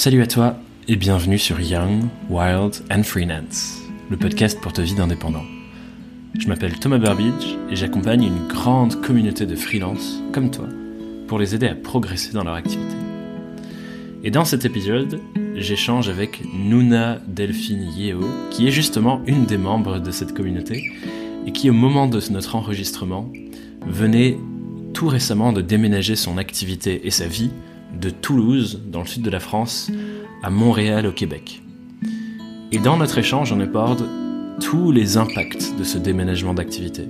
Salut à toi et bienvenue sur Young, Wild and Freelance, le podcast pour ta vie d'indépendant. Je m'appelle Thomas Burbidge et j'accompagne une grande communauté de freelance comme toi pour les aider à progresser dans leur activité. Et dans cet épisode, j'échange avec Nuna Delphine Yeo, qui est justement une des membres de cette communauté et qui, au moment de notre enregistrement, venait tout récemment de déménager son activité et sa vie de Toulouse, dans le sud de la France, à Montréal, au Québec. Et dans notre échange, on aborde tous les impacts de ce déménagement d'activité.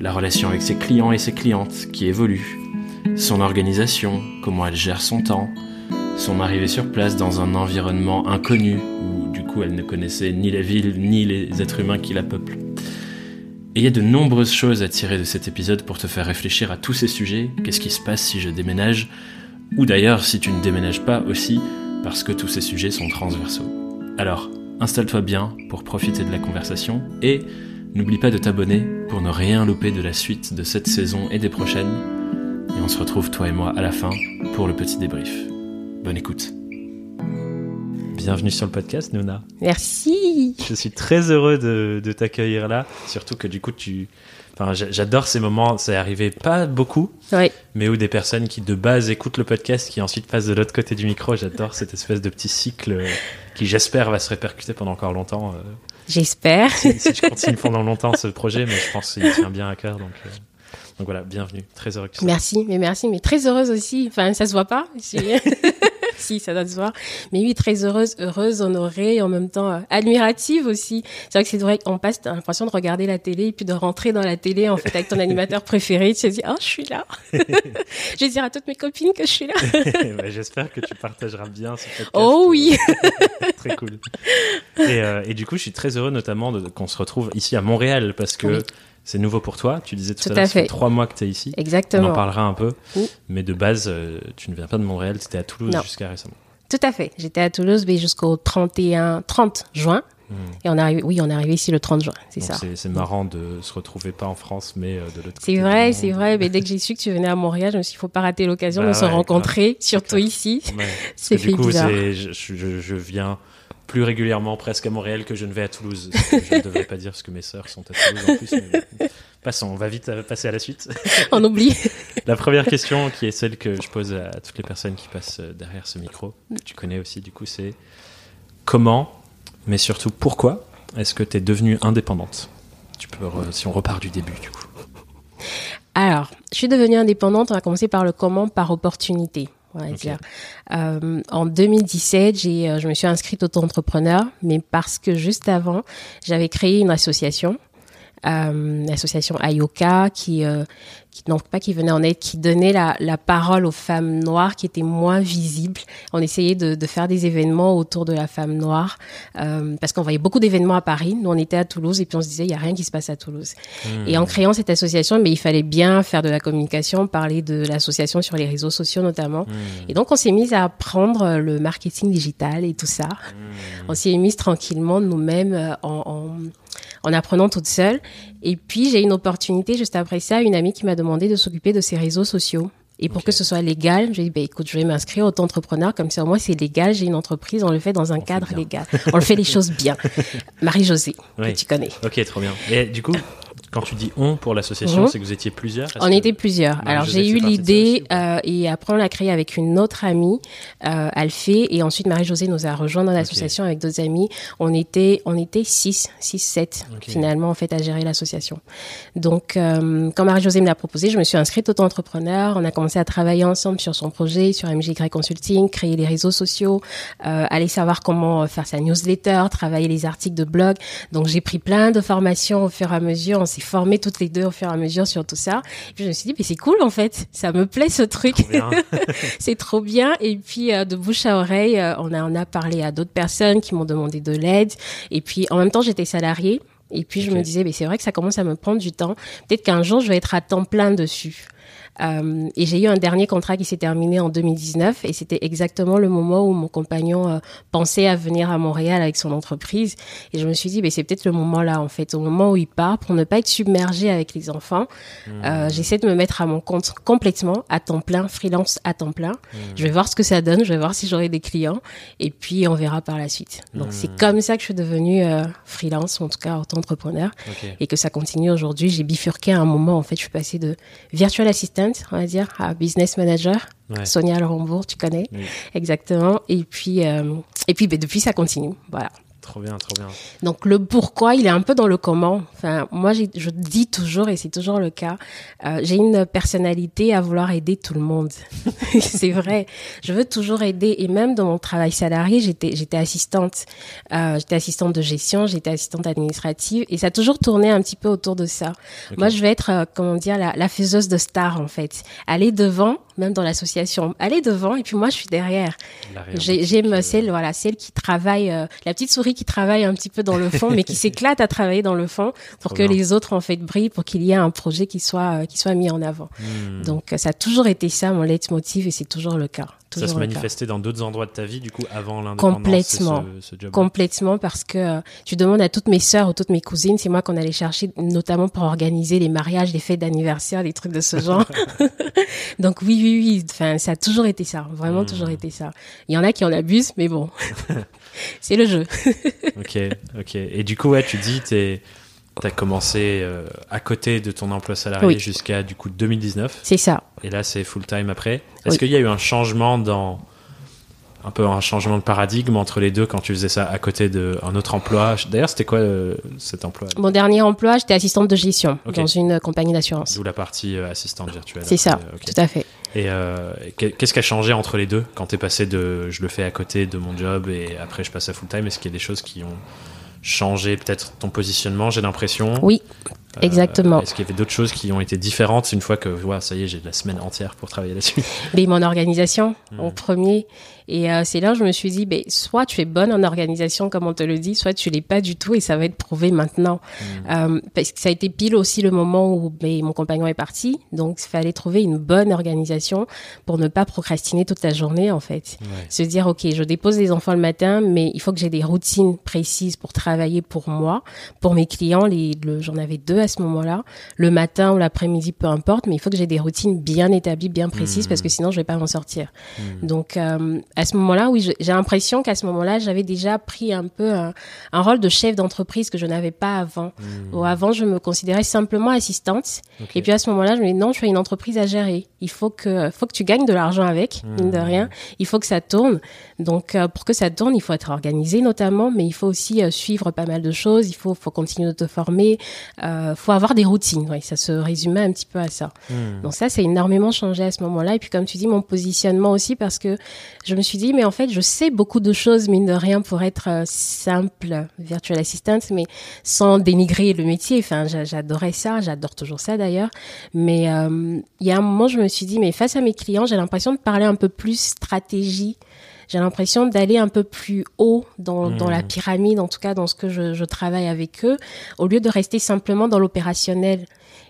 La relation avec ses clients et ses clientes qui évolue, son organisation, comment elle gère son temps, son arrivée sur place dans un environnement inconnu où du coup elle ne connaissait ni la ville ni les êtres humains qui la peuplent. Et il y a de nombreuses choses à tirer de cet épisode pour te faire réfléchir à tous ces sujets. Qu'est-ce qui se passe si je déménage? Ou d'ailleurs si tu ne déménages pas aussi, parce que tous ces sujets sont transversaux. Alors, installe-toi bien pour profiter de la conversation et n'oublie pas de t'abonner pour ne rien louper de la suite de cette saison et des prochaines. Et on se retrouve toi et moi à la fin pour le petit débrief. Bonne écoute. Bienvenue sur le podcast, Nona. Merci. Je suis très heureux de, de t'accueillir là, surtout que du coup tu. Enfin, j'adore ces moments. C'est arrivé pas beaucoup, Oui. mais où des personnes qui de base écoutent le podcast, qui ensuite passent de l'autre côté du micro. J'adore cette espèce de petit cycle euh, qui, j'espère, va se répercuter pendant encore longtemps. euh, J'espère. si, si je continue pendant longtemps ce projet, mais je pense qu'il tient bien à cœur. Donc, euh, donc voilà, bienvenue. Très heureux que tu sois. Merci, mais merci, mais très heureuse aussi. Enfin, ça se voit pas. Si, ça doit se voir. Mais oui, très heureuse, heureuse, honorée, et en même temps euh, admirative aussi. C'est vrai que c'est vrai qu'on passe, t'as l'impression de regarder la télé et puis de rentrer dans la télé en fait avec ton animateur préféré. Tu te dis, oh, je suis là. je vais dire à toutes mes copines que je suis là. Ouais, J'espère que tu partageras bien ce podcast. Oh oui. très cool. Et, euh, et du coup, je suis très heureux notamment qu'on se retrouve ici à Montréal parce que Oui. C'est nouveau pour toi. Tu disais tout, Tout à l'heure, ça fait fait. trois mois que tu es ici. On en Exactement. parlera un peu. Oui. Mais de base, euh, tu ne viens pas de Montréal, tu étais à Toulouse jusqu'à récemment. Tout à fait. J'étais à Toulouse mais jusqu'au 31, 30 juin. Et on est arrivé, oui, on est arrivé ici le 30 juin. C'est ça. c'est- marrant de se retrouver pas en France, mais euh, de l'autre côté. C'est vrai, c'est vrai. Mais dès que j'ai su que tu venais à Montréal, je me suis dit, il faut pas rater l'occasion Bah de se ouais, rencontrer, surtout clair. ici. Ouais. C'est Et du fait coup, bizarre. c'est- je, je, je viens plus régulièrement presque à Montréal que je ne vais à Toulouse. je ne devrais pas dire parce que mes sœurs sont à Toulouse en plus. mais bon. Passons, on va vite euh, passer à la suite. On oublie. La première question, qui est celle que je pose à toutes les personnes qui passent euh, derrière ce micro, que tu connais aussi, du coup, c'est comment, mais surtout pourquoi, est-ce que tu es devenue indépendante? Tu peux, si on repart du début, du coup. Alors, je suis devenue indépendante. On va commencer par le comment, par opportunité. On va Ok. dire. Euh, en 2017, j'ai, euh, je me suis inscrite auto-entrepreneur, mais parce que juste avant, j'avais créé une association, l'association Ayoka, qui, euh, qui non pas qui venait en aide, qui donnait la, la parole aux femmes noires qui étaient moins visibles. On essayait de, de faire des événements autour de la femme noire, euh, parce qu'on voyait beaucoup d'événements à Paris. Nous, on était à Toulouse et puis on se disait, il y a rien qui se passe à Toulouse. Et en créant cette association, mais il fallait bien faire de la communication, parler de l'association sur les réseaux sociaux notamment. Et donc, on s'est mis à apprendre le marketing digital et tout ça. On s'y est mis tranquillement nous-mêmes euh, en, en, en apprenant toute seule. Et puis, j'ai une opportunité juste après ça, une amie qui m'a demandé de s'occuper de ses réseaux sociaux. Et pour que ce soit légal, j'ai dit, bah, écoute, je vais m'inscrire auto-entrepreneur, comme ça, au moins, c'est légal, j'ai une entreprise, on le fait dans un cadre légal. On le fait les choses bien. Marie-Josée, Oui. que tu connais. Ok, trop bien. Et du coup, quand tu dis on pour l'association, c'est que vous étiez plusieurs On que- était plusieurs. Alors j'ai eu l'idée euh, et après on l'a créé avec une autre amie, euh, Alphée, et ensuite Marie-Josée nous a rejoint dans l'association avec d'autres amis. On était on était six, six, sept Ok. finalement en fait à gérer l'association. Donc euh, quand Marie-Josée me l'a proposé, je me suis inscrite auto-entrepreneur. On a commencé à travailler ensemble sur son projet, sur MJY Consulting, créer les réseaux sociaux, euh, aller savoir comment faire sa newsletter, travailler les articles de blog. Donc j'ai pris plein de formations au fur et à mesure. On s'est formés toutes les deux au fur et à mesure sur tout ça. Et puis je me suis dit, mais c'est cool en fait, ça me plaît ce truc, c'est trop bien. Et puis euh, de bouche à oreille, euh, on a on a parlé à d'autres personnes qui m'ont demandé de l'aide. Et puis en même temps, j'étais salariée. Et puis je me disais, mais c'est vrai que ça commence à me prendre du temps. Peut-être qu'un jour, je vais être à temps plein dessus. Euh, et j'ai eu un dernier contrat qui s'est terminé en 2019 et c'était exactement le moment où mon compagnon euh, pensait à venir à Montréal avec son entreprise. Et je me suis dit, ben, c'est peut-être le moment là, en fait, au moment où il part, pour ne pas être submergé avec les enfants. Euh, j'essaie de me mettre à mon compte complètement, à temps plein, freelance à temps plein. Je vais voir ce que ça donne, je vais voir si j'aurai des clients et puis on verra par la suite. Donc c'est comme ça que je suis devenue freelance, en tout cas auto-entrepreneur, et que ça continue aujourd'hui. J'ai bifurqué à un moment, en fait, je suis passée de virtual assistant on va dire, à business manager. Sonia Laurembourg, tu connais. Exactement. Et puis, euh, et puis ben, depuis, ça continue. Voilà. Trop bien, trop bien. Donc le pourquoi, il est un peu dans le comment. Enfin, moi, je dis toujours, et c'est toujours le cas, euh, j'ai une personnalité à vouloir aider tout le monde. c'est vrai. Je veux toujours aider, et même dans mon travail salarié, j'étais j'étais assistante, euh, j'étais assistante de gestion, j'étais assistante administrative, et ça a toujours tourné un petit peu autour de ça. Moi, je vais être, euh, comment dire, la, la faiseuse de stars en fait, aller devant même dans l'association, aller devant et puis moi je suis derrière. J'aime celle voilà celle qui travaille, euh, la petite souris qui travaille un petit peu dans le fond, mais qui s'éclate à travailler dans le fond pour que les autres en fait brillent, pour qu'il y ait un projet qui soit euh, qui soit mis en avant. Hmm. Donc ça a toujours été ça mon leitmotiv et c'est toujours le cas ça se manifestait dans d'autres endroits de ta vie, du coup, avant l'indépendance Complètement. Ce, Complètement, parce que euh, tu demandes à toutes mes sœurs ou toutes mes cousines, c'est moi qu'on allait chercher, notamment pour organiser les mariages, les fêtes d'anniversaire, des trucs de ce genre. Donc oui, oui, oui, enfin, ça a toujours été ça, vraiment toujours hmm. été ça. Il y en a qui en abusent, mais bon, c'est le jeu. ok, ok. Et du coup, ouais, tu dis, t'es tu as commencé euh, à côté de ton emploi salarié jusqu'à du coup 2019. C'est ça. Et là, c'est full time après. Est-ce qu'il y a eu un changement dans un peu un changement de paradigme entre les deux quand tu faisais ça à côté d'un autre emploi? D'ailleurs, c'était quoi euh, cet emploi? Mon dernier emploi, j'étais assistante de gestion dans une compagnie d'assurance. D'où la partie euh, assistante virtuelle. C'est ça, tout à fait. Et qu'est-ce qui a changé entre les deux quand tu es passé de je le fais à côté de mon job et après je passe à full time Est-ce qu'il y a des choses qui ont changer peut-être ton positionnement, j'ai l'impression? Oui, euh, exactement. Est-ce qu'il y avait d'autres choses qui ont été différentes une fois que, voilà, ça y est, j'ai la semaine entière pour travailler là-dessus? Mais mon organisation, en hmm. premier, et euh, c'est là où je me suis dit, ben, soit tu es bonne en organisation, comme on te le dit, soit tu l'es pas du tout et ça va être prouvé maintenant. Hmm. Euh, parce que ça a été pile aussi le moment où ben, mon compagnon est parti. Donc, il fallait trouver une bonne organisation pour ne pas procrastiner toute la journée, en fait. Se dire, OK, je dépose les enfants le matin, mais il faut que j'ai des routines précises pour travailler pour moi, pour mes clients. Les, j'en avais deux à ce moment-là. Le matin ou l'après-midi, peu importe, mais il faut que j'ai des routines bien établies, bien précises, parce que hmm. sinon, je vais pas m'en sortir. Donc, euh, à ce moment-là, oui, j'ai l'impression qu'à ce moment-là, j'avais déjà pris un peu un, rôle de chef d'entreprise que je n'avais pas avant. Mmh. avant, je me considérais simplement assistante. Et puis à ce moment-là, je me dis non, tu as une entreprise à gérer. Il faut que, faut que tu gagnes de l'argent avec, mine de mmh. rien. Il faut que ça tourne. Donc, euh, pour que ça tourne, il faut être organisé notamment, mais il faut aussi euh, suivre pas mal de choses. Il faut, faut continuer de te former. Euh, faut avoir des routines. Oui, ça se résumait un petit peu à ça. Mmh. Donc ça, c'est énormément changé à ce moment-là. Et puis, comme tu dis, mon positionnement aussi, parce que je me suis dit, mais en fait, je sais beaucoup de choses, mine de rien, pour être euh, simple virtual assistant, mais sans dénigrer le métier. Enfin, j'adorais ça, j'adore toujours ça d'ailleurs. Mais il y a un moment, je me suis dit, mais face à mes clients, j'ai l'impression de parler un peu plus stratégie j'ai l'impression d'aller un peu plus haut dans, dans, la mmh. pyramide, en tout cas dans ce que je, je travaille avec eux, au lieu de rester simplement dans l'opérationnel.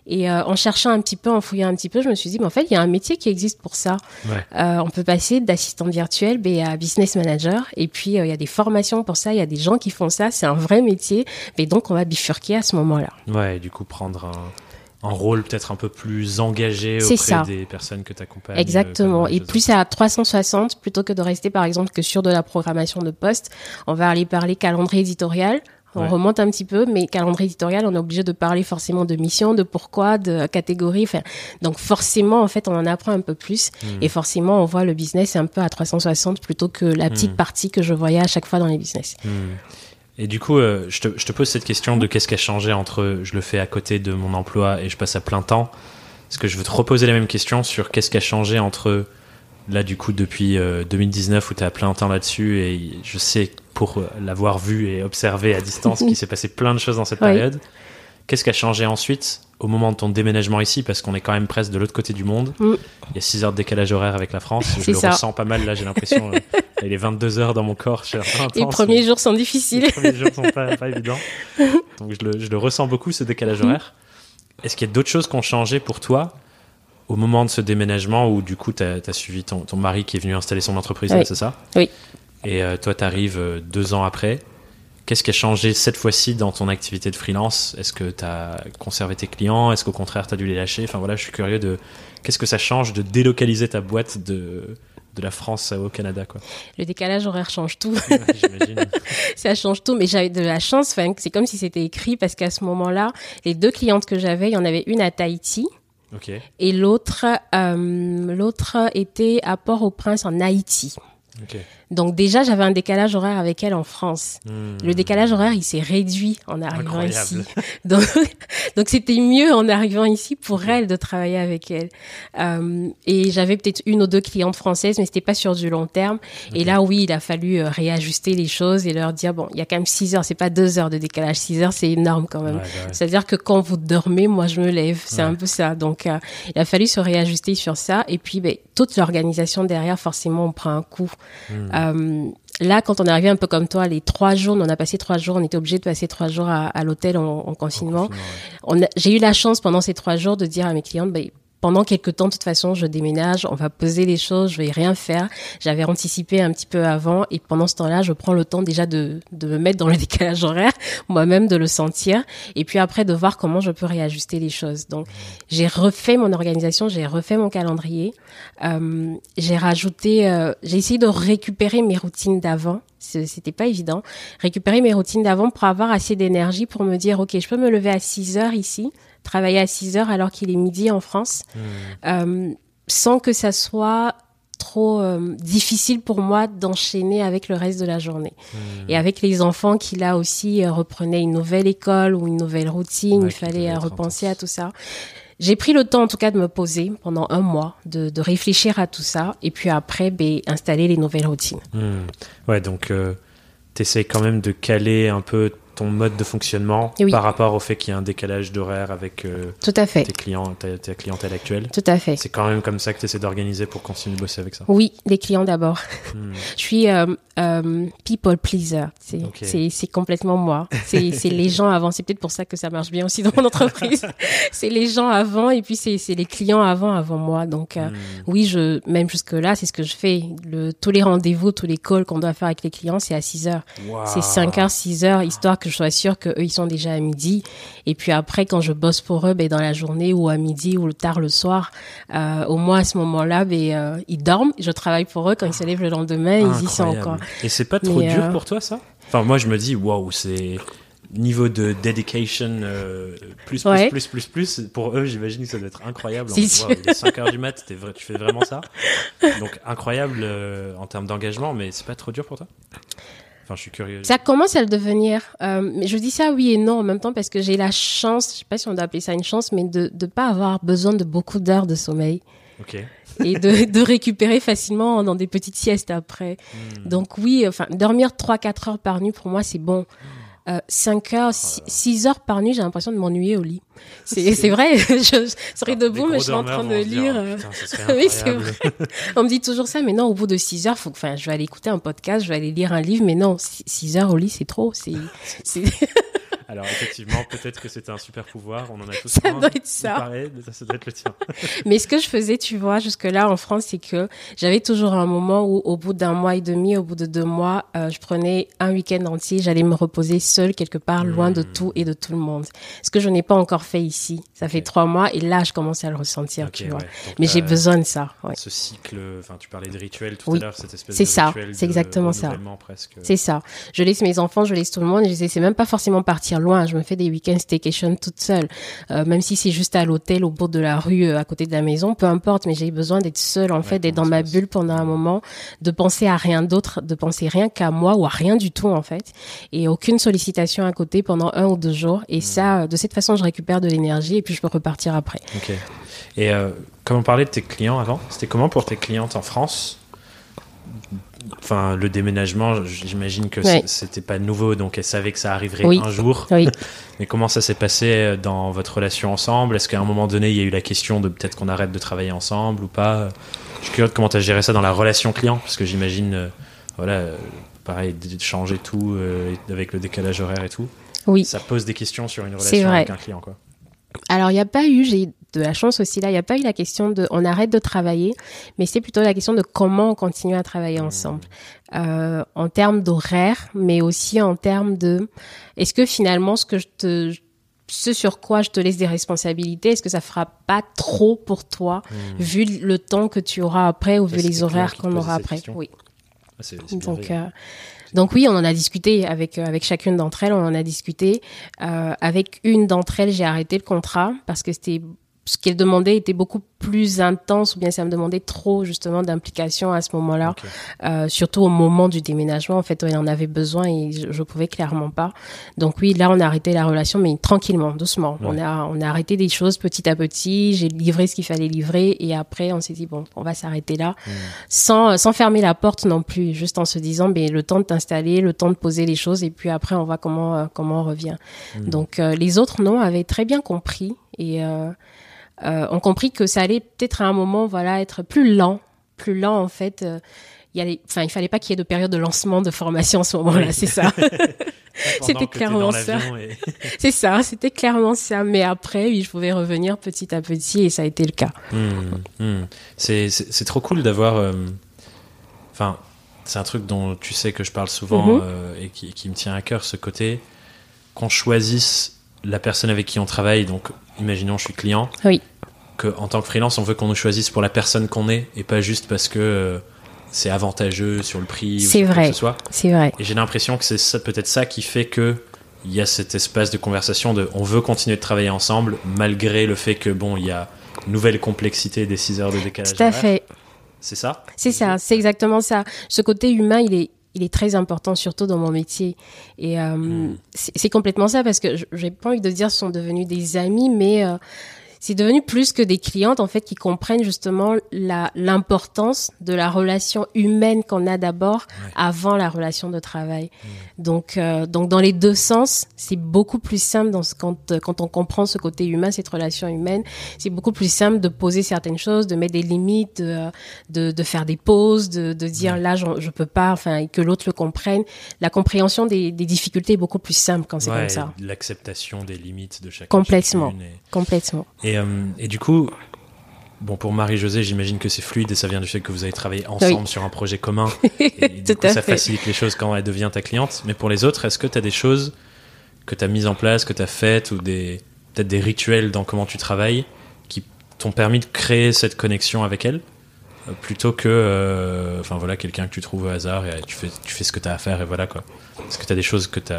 Et euh, en cherchant un petit peu, en fouillant un petit peu, je me suis dit, mais en fait, il y a un métier qui existe pour ça. Ouais. Euh, on peut passer d'assistante virtuelle ben, à business manager. Et puis, euh, il y a des formations pour ça. Il y a des gens qui font ça. C'est un vrai métier. Et donc, on va bifurquer à ce moment-là. Ouais, et du coup, prendre un, un rôle peut-être un peu plus engagé auprès des personnes que tu accompagnes. Exactement. Et plus à 360, plutôt que de rester par exemple que sur de la programmation de poste, on va aller parler calendrier éditorial. On remonte un petit peu, mais calendrier éditorial, on est obligé de parler forcément de mission, de pourquoi, de catégorie. Enfin, donc forcément, en fait, on en apprend un peu plus. Hmm. Et forcément, on voit le business un peu à 360 plutôt que la petite hmm. partie que je voyais à chaque fois dans les business. Hmm. Et du coup, euh, je, te, je, te, pose cette question de qu'est-ce qui a changé entre je le fais à côté de mon emploi et je passe à plein temps. Est-ce que je veux te reposer la même question sur qu'est-ce qui a changé entre là, du coup, depuis 2019 euh, où tu es à plein temps là-dessus et je sais pour l'avoir vu et observé à distance qu'il s'est passé plein de choses dans cette période. Qu'est-ce qui a changé ensuite au moment de ton déménagement ici? Parce qu'on est quand même presque de l'autre côté du monde. Mm. Il y a 6 heures de décalage horaire avec la France. Je le ressens pas mal là, j'ai l'impression. Euh, il est 22 heures dans mon corps. Les premiers jours sont difficiles. Les premiers jours sont pas, pas évidents. Donc je le, je le, ressens beaucoup ce décalage mm. horaire. Est-ce qu'il y a d'autres choses qui ont changé pour toi au moment de ce déménagement où du coup tu as, suivi ton, ton, mari qui est venu installer son entreprise, c'est ça? Oui. Et euh, toi, tu arrives euh, deux ans après. Qu'est-ce qui a changé cette fois-ci dans ton activité de freelance? Est-ce que tu as conservé tes clients? Est-ce qu'au contraire, tu as dû les lâcher? Enfin voilà, je suis curieux de qu'est-ce que ça change de délocaliser ta boîte de, de la France au Canada quoi? Le décalage horaire change tout. Ça change tout, mais j'avais de la chance. c'est comme si c'était écrit parce qu'à ce moment-là, les deux clientes que j'avais, il y en avait une à Tahiti. Et l'autre, euh, l'autre était à Port-au-Prince en Haïti. Donc déjà, j'avais un décalage horaire avec elle en France. Hmm. Le décalage horaire, il s'est réduit en arrivant ici. Donc c'était mieux en arrivant ici pour elle de travailler avec elle. Euh, et j'avais peut-être une ou deux clientes françaises, mais c'était pas sur du long terme. Et là, oui, il a fallu euh, réajuster les choses et leur dire bon, il y a quand même six heures, c'est pas deux heures de décalage. Six heures, c'est énorme quand même. C'est-à-dire que quand vous dormez, moi je me lève. C'est un peu ça. Donc euh, il a fallu se réajuster sur ça. Et puis ben, toute l'organisation derrière, forcément, on prend un coup. Hmm. Euh, là, quand on est arrivé un peu comme toi, les trois jours, on a passé trois jours, on était obligé de passer trois jours à, l'hôtel en, confinement. J'ai eu la chance pendant ces trois jours de dire à mes clientes, bah, pendant quelques temps, de toute façon, je déménage, on va poser les choses, je vais rien faire. J'avais anticipé un petit peu avant et pendant ce temps-là, je prends le temps déjà de, de me mettre dans le décalage horaire, moi-même de le sentir et puis après de voir comment je peux réajuster les choses. Donc, j'ai refait mon organisation, j'ai refait mon calendrier, euh, j'ai rajouté, euh, j'ai essayé de récupérer mes routines d'avant c'était pas évident. Récupérer mes routines d'avant pour avoir assez d'énergie pour me dire, OK, je peux me lever à 6 heures ici, travailler à 6 heures alors qu'il est midi en France, hmm. euh, sans que ça soit trop euh, difficile pour moi d'enchaîner avec le reste de la journée. Hmm. Et avec les enfants qui là aussi euh, reprenaient une nouvelle école ou une nouvelle routine, il fallait repenser à tout ça. J'ai pris le temps en tout cas de me poser pendant un mois, de, de réfléchir à tout ça et puis après ben, installer les nouvelles routines. Hmm. Ouais, donc tu essaies quand même de caler un peu ton mode de fonctionnement par rapport au fait qu'il y a un décalage d'horaire avec euh, Tout à fait. tes clients, ta, clientèle actuelle? Tout à fait. C'est quand même comme ça que tu essaies d'organiser pour continuer de bosser avec ça? Oui, les clients d'abord. Hmm. Je suis euh, euh, people pleaser. C'est complètement moi. C'est les gens avant. C'est peut-être pour ça que ça marche bien aussi dans mon entreprise. c'est les gens avant et puis c'est les clients avant avant moi. Donc hmm. oui, je même jusque là, c'est ce que je fais. Le, tous les rendez-vous, tous les calls qu'on doit faire avec les clients, c'est à 6 heures. C'est 5 heures, 6 heures, histoire que sois sûre qu'eux, ils sont déjà à midi. Et puis après, quand je bosse pour eux, ben, dans la journée ou à midi ou tard le soir, euh, au moins à ce moment-là, ben, euh, ils dorment. Je travaille pour eux. Quand ils se lèvent le lendemain, ils y sont encore. Et c'est pas trop dur euh, pour toi, ça? Enfin, moi, je me dis, waouh, c'est niveau de dedication plus, plus, plus, plus, plus, pour eux, j'imagine que ça doit être incroyable. Il est 5 heures du mat, tu fais vraiment ça? Donc, incroyable en termes d'engagement, mais c'est pas trop dur pour toi? Enfin, je suis curieux. Ça commence à le devenir. Euh, je dis ça oui et non en même temps parce que j'ai la chance, je sais pas si on doit appeler ça une chance, mais de ne pas avoir besoin de beaucoup d'heures de sommeil. Et de, de, récupérer facilement dans des petites siestes après. Hmm. Donc oui, enfin, dormir 3-4 heures par nuit, pour moi, c'est bon. 5 euh, heures, 6 heures par nuit, j'ai l'impression de m'ennuyer au lit. C'est vrai, je serais debout, mais je suis en train de lire. Euh, oui, c'est vrai. On me dit toujours ça, mais non, au bout de 6 heures, faut, enfin, je vais aller écouter un podcast, je vais aller lire un livre, mais non, 6 heures au lit, c'est trop. C'est. Alors effectivement, peut-être que c'était un super pouvoir, on en a tous ça Doit être ça. ça doit être le tien. mais ce que je faisais, tu vois, jusque-là en France, c'est que j'avais toujours un moment où au bout d'un mois et demi, au bout de deux mois, euh, je prenais un week-end entier, j'allais me reposer seule quelque part, loin de hmm. tout et de tout le monde. Ce que je n'ai pas encore fait ici. Ça fait trois mois et là, je commençais à le ressentir, tu vois. mais j'ai besoin de ça. Ouais. Ce cycle, enfin, tu parlais de rituel tout à l'heure, cette espèce de ça, c'est exactement ça. C'est ça. Je laisse mes enfants, je laisse tout le monde. Et je sais, c'est même pas forcément partir loin. Je me fais des week-ends staycation toute seule. Euh, même si c'est juste à l'hôtel au bord de la rue euh, à côté de la maison, peu importe, mais j'ai besoin d'être seule en fait, d'être dans ma bulle pendant un moment, de penser à rien d'autre, de penser rien qu'à moi ou à rien du tout en fait, et aucune sollicitation à côté pendant un ou deux jours. Et ça, de cette façon, je récupère de l'énergie et puis je peux repartir après. Ok. Et euh, comme on parlait de tes clients avant, c'était comment pour tes clientes en France? Enfin le déménagement, j'imagine que c'était pas nouveau, donc elle savait que ça arriverait un jour. Mais comment ça s'est passé euh, dans votre relation ensemble? Est-ce qu'à un moment donné, il y a eu la question de peut-être qu'on arrête de travailler ensemble ou pas? Je suis curieux de comment tu as géré ça dans la relation client, parce que j'imagine, euh, voilà, euh, pareil, de changer tout avec le décalage horaire et tout. Oui. Ça pose des questions sur une relation avec un client, quoi. Alors, il n'y a pas eu, j'ai de la chance aussi là. Il n'y a pas eu la question de on arrête de travailler, mais c'est plutôt la question de comment on continue à travailler Mmh. ensemble. Euh, en termes d'horaire, mais aussi en termes de est-ce que finalement ce que je te ce sur quoi je te laisse des responsabilités, est-ce que ça fera pas trop pour toi, vu le temps que tu auras après ou Mmh. Vu c'est les horaires qu'on aura après? question. Oui. Ah, Donc, euh, donc oui, on en a discuté avec euh, avec chacune d'entre elles. On en a discuté Euh, avec une d'entre elles. J'ai arrêté le contrat parce que c'était ce qu'elle demandait était beaucoup plus intense ou bien ça me demandait trop justement d'implication à ce moment-là. Euh, surtout au moment du déménagement. En fait, elle en avait besoin et je, je pouvais clairement pas. Donc oui, là on a arrêté la relation, mais tranquillement, doucement. On a on a arrêté des choses petit à petit. J'ai livré ce qu'il fallait livrer et après on s'est dit bon, on va s'arrêter là, Hmm. sans sans fermer la porte non plus, juste en se disant ben le temps de t'installer, le temps de poser les choses et puis après on voit comment euh, comment on revient. Hmm. Donc euh, les autres non avaient très bien compris et euh, ont compris que ça allait peut-être à un moment voilà être plus lent, plus lent en fait. euh, il y allait, enfin il fallait pas qu'il y ait de période de lancement de formation à ce moment-là, Oui. c'est ça. C'était clairement ça. et- c'est ça, c'était clairement ça. Mais après, oui, je pouvais revenir petit à petit et ça a été le cas. Hmm, hmm. C'est trop cool d'avoir. euh, Enfin, c'est un truc dont tu sais que je parle souvent Mhm. euh, et qui, qui me tient à cœur, ce côté qu'on choisisse la personne avec qui on travaille. Donc, imaginons, je suis client. Oui. En tant que freelance, on veut qu'on nous choisisse pour la personne qu'on est et pas juste parce que euh, c'est avantageux sur le prix ou C'est vrai. que ce soit. C'est vrai. Et j'ai l'impression que c'est ça- peut-être ça qui fait que il y a cet espace de conversation de on veut continuer de travailler ensemble malgré le fait que bon il y a une nouvelle complexité des 6 heures de décalage. Tout à fait. C'est ça? C'est ça, c'est exactement ça. Ce côté humain, il est, il est très important, surtout dans mon métier. Et euh, Hmm. c'est c'est complètement ça, parce que j'ai pas envie de dire sont devenus des amis, mais euh, c'est devenu plus que des clientes, en fait, qui comprennent justement la l'importance de la relation humaine qu'on a d'abord Ouais. avant la relation de travail. Donc, euh, donc dans les deux sens, c'est beaucoup plus simple dans ce, quand, euh, quand on comprend ce côté humain, cette relation humaine, c'est beaucoup plus simple de poser certaines choses, de mettre des limites, de, euh, de, de faire des pauses, de, de dire là je, je peux pas, enfin et que l'autre le comprenne. La compréhension des, des difficultés est beaucoup plus simple quand c'est Ouais, comme ça. L'acceptation des limites de chacun. Complètement. et- Complètement. Et, euh, et du coup, bon pour Marie-Josée, j'imagine que c'est fluide et ça vient du fait que vous avez travaillé ensemble sur un projet commun. Et du coup, ça fait. facilite les choses quand elle devient ta cliente. Mais pour les autres, est-ce que tu as des choses que tu as mises en place, que tu as faites, ou des peut-être des rituels dans comment tu travailles qui t'ont permis de créer cette connexion avec elle? Euh, plutôt que euh, enfin voilà quelqu'un que tu trouves au hasard et tu fais tu fais ce que tu as à faire et voilà quoi. Est-ce que tu as des choses que tu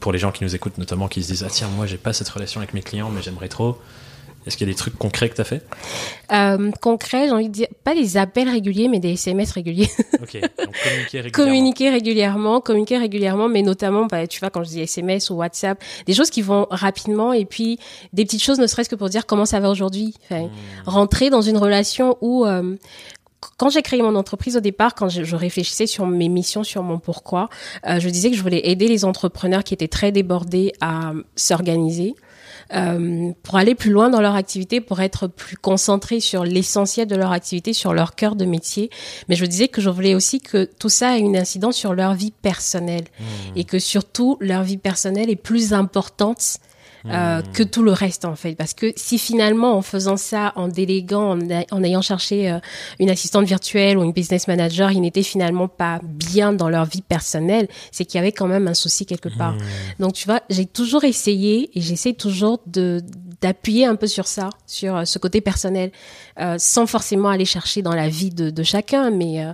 pour les gens qui nous écoutent notamment qui se disent ah tiens moi j'ai pas cette relation avec mes clients mais j'aimerais trop. Est-ce qu'il y a des trucs concrets que tu as fait? Euh, concret, j'ai envie de dire, pas des appels réguliers, mais des SMS réguliers. OK, donc communiquer régulièrement. communiquer régulièrement, communiquer régulièrement, mais notamment, bah, tu vois, quand je dis SMS ou WhatsApp, des choses qui vont rapidement et puis des petites choses, ne serait-ce que pour dire comment ça va aujourd'hui. Enfin, Mmh. Rentrer dans une relation où, euh, quand j'ai créé mon entreprise au départ, quand je, je réfléchissais sur mes missions, sur mon pourquoi, euh, je disais que je voulais aider les entrepreneurs qui étaient très débordés à euh, s'organiser. Euh, pour aller plus loin dans leur activité, pour être plus concentrés sur l'essentiel de leur activité, sur leur cœur de métier. Mais je disais que je voulais aussi que tout ça ait une incidence sur leur vie personnelle et que surtout leur vie personnelle est plus importante euh, que tout le reste en fait. Parce que si finalement en faisant ça, en déléguant, en, a- en ayant cherché euh, une assistante virtuelle ou une business manager, ils n'étaient finalement pas bien dans leur vie personnelle, c'est qu'il y avait quand même un souci quelque part. Donc tu vois, j'ai toujours essayé et j'essaie toujours de d'appuyer un peu sur ça, sur euh, ce côté personnel, euh, sans forcément aller chercher dans la vie de, de chacun, mais euh,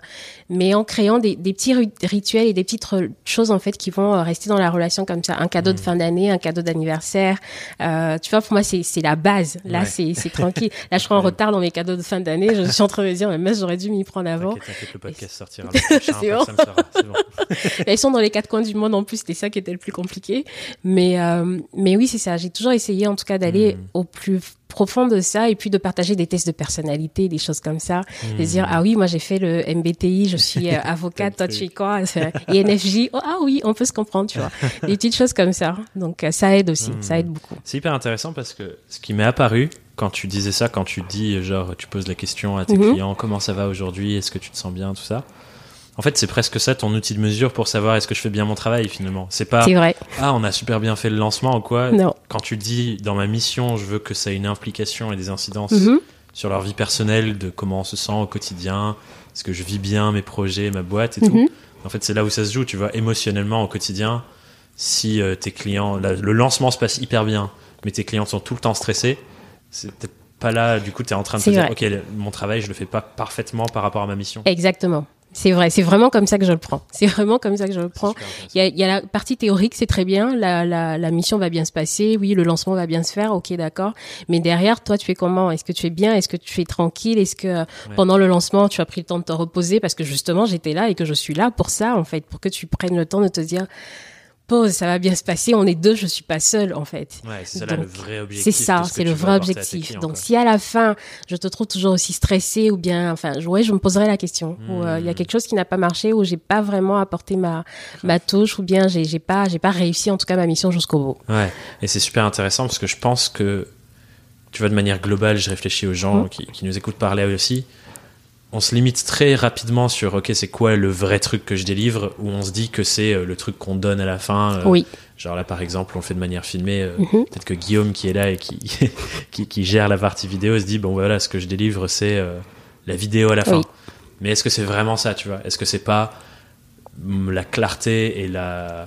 mais en créant des, des petits rituels et des petites choses en fait qui vont euh, rester dans la relation comme ça. Un cadeau de fin d'année, un cadeau d'anniversaire. Euh, tu vois, pour moi c'est c'est la base. Là Ouais. c'est c'est tranquille. Là je serai en retard dans mes cadeaux de fin d'année. Je suis en train de me dire, mais j'aurais dû m'y prendre avant. T'inquiète, t'inquiète, le podcast sortira le prochain, C'est bon. Elles sont dans les quatre coins du monde en plus, c'était ça qui était le plus compliqué. Mais euh, mais oui, c'est ça. J'ai toujours essayé en tout cas d'aller Mm. au plus profond de ça et puis de partager des tests de personnalité, des choses comme ça. De dire ah oui, moi j'ai fait le MBTI, je suis euh, avocate, toi tu es quoi C'est- INFJ. Oh, ah oui, on peut se comprendre, tu vois. Des petites choses comme ça. Donc euh, ça aide aussi, ça aide beaucoup. C'est hyper intéressant parce que ce qui m'est apparu quand tu disais ça, quand tu dis, genre, tu poses la question à tes Mhm. clients, comment ça va aujourd'hui, est-ce que tu te sens bien, tout ça. En fait, c'est presque ça ton outil de mesure pour savoir est-ce que je fais bien mon travail finalement. C'est pas C'est vrai. ah on a super bien fait le lancement ou quoi. Non. Quand tu dis dans ma mission, je veux que ça ait une implication et des incidences Mhm. sur leur vie personnelle, de comment on se sent au quotidien, est-ce que je vis bien mes projets, ma boîte et Mhm. tout. En fait, c'est là où ça se joue, tu vois, émotionnellement au quotidien. Si euh, tes clients, la- le lancement se passe hyper bien, mais tes clients sont tout le temps stressés, c'est peut-être pas là. Du coup, tu es en train de te dire, ok, mon travail, je le fais pas parfaitement par rapport à ma mission. Exactement. C'est vrai. C'est vraiment comme ça que je le prends. C'est vraiment comme ça que je le prends. Il y a, il y a la partie théorique, c'est très bien. La, la, la mission va bien se passer. Oui, le lancement va bien se faire. Ok, d'accord. Mais derrière, toi, tu fais comment? Est-ce que tu es bien? Est-ce que tu es tranquille? Est-ce que euh, pendant le lancement, tu as pris le temps de te reposer? Parce que justement, j'étais là et que je suis là pour ça, en fait, pour que tu prennes le temps de te dire pause, ça va bien se passer. On est deux, je suis pas seule, en fait. Ouais, c'est ça là le Donc, vrai objectif. C'est ça, ce le vrai objectif. clients, Donc quoi. si à la fin, je te trouve toujours aussi stressé ou bien, enfin, je- ouais, je me poserai la question. Ou euh, il y a Hmm. quelque chose qui n'a pas marché, ou j'ai pas vraiment apporté ma ma touche, ou bien j'ai j'ai pas j'ai pas réussi en tout cas ma mission jusqu'au bout. Ouais, et c'est super intéressant parce que je pense que, tu vois, de manière globale, je réfléchis aux gens Mhm. qui, qui nous écoutent parler aussi. On se limite très rapidement sur, ok, c'est quoi le vrai truc que je délivre, ou on se dit que c'est euh, le truc qu'on donne à la fin. euh, Oui. Genre là, par exemple, on le fait de manière filmée. euh, Mhm. Peut-être que Guillaume, qui est là et qui, qui, qui gère la partie vidéo, se dit, bon voilà, ce que je délivre, c'est euh, la vidéo à la fin. Oui. Mais est-ce que c'est vraiment ça, tu vois? Est-ce que c'est pas mm, la clarté et la,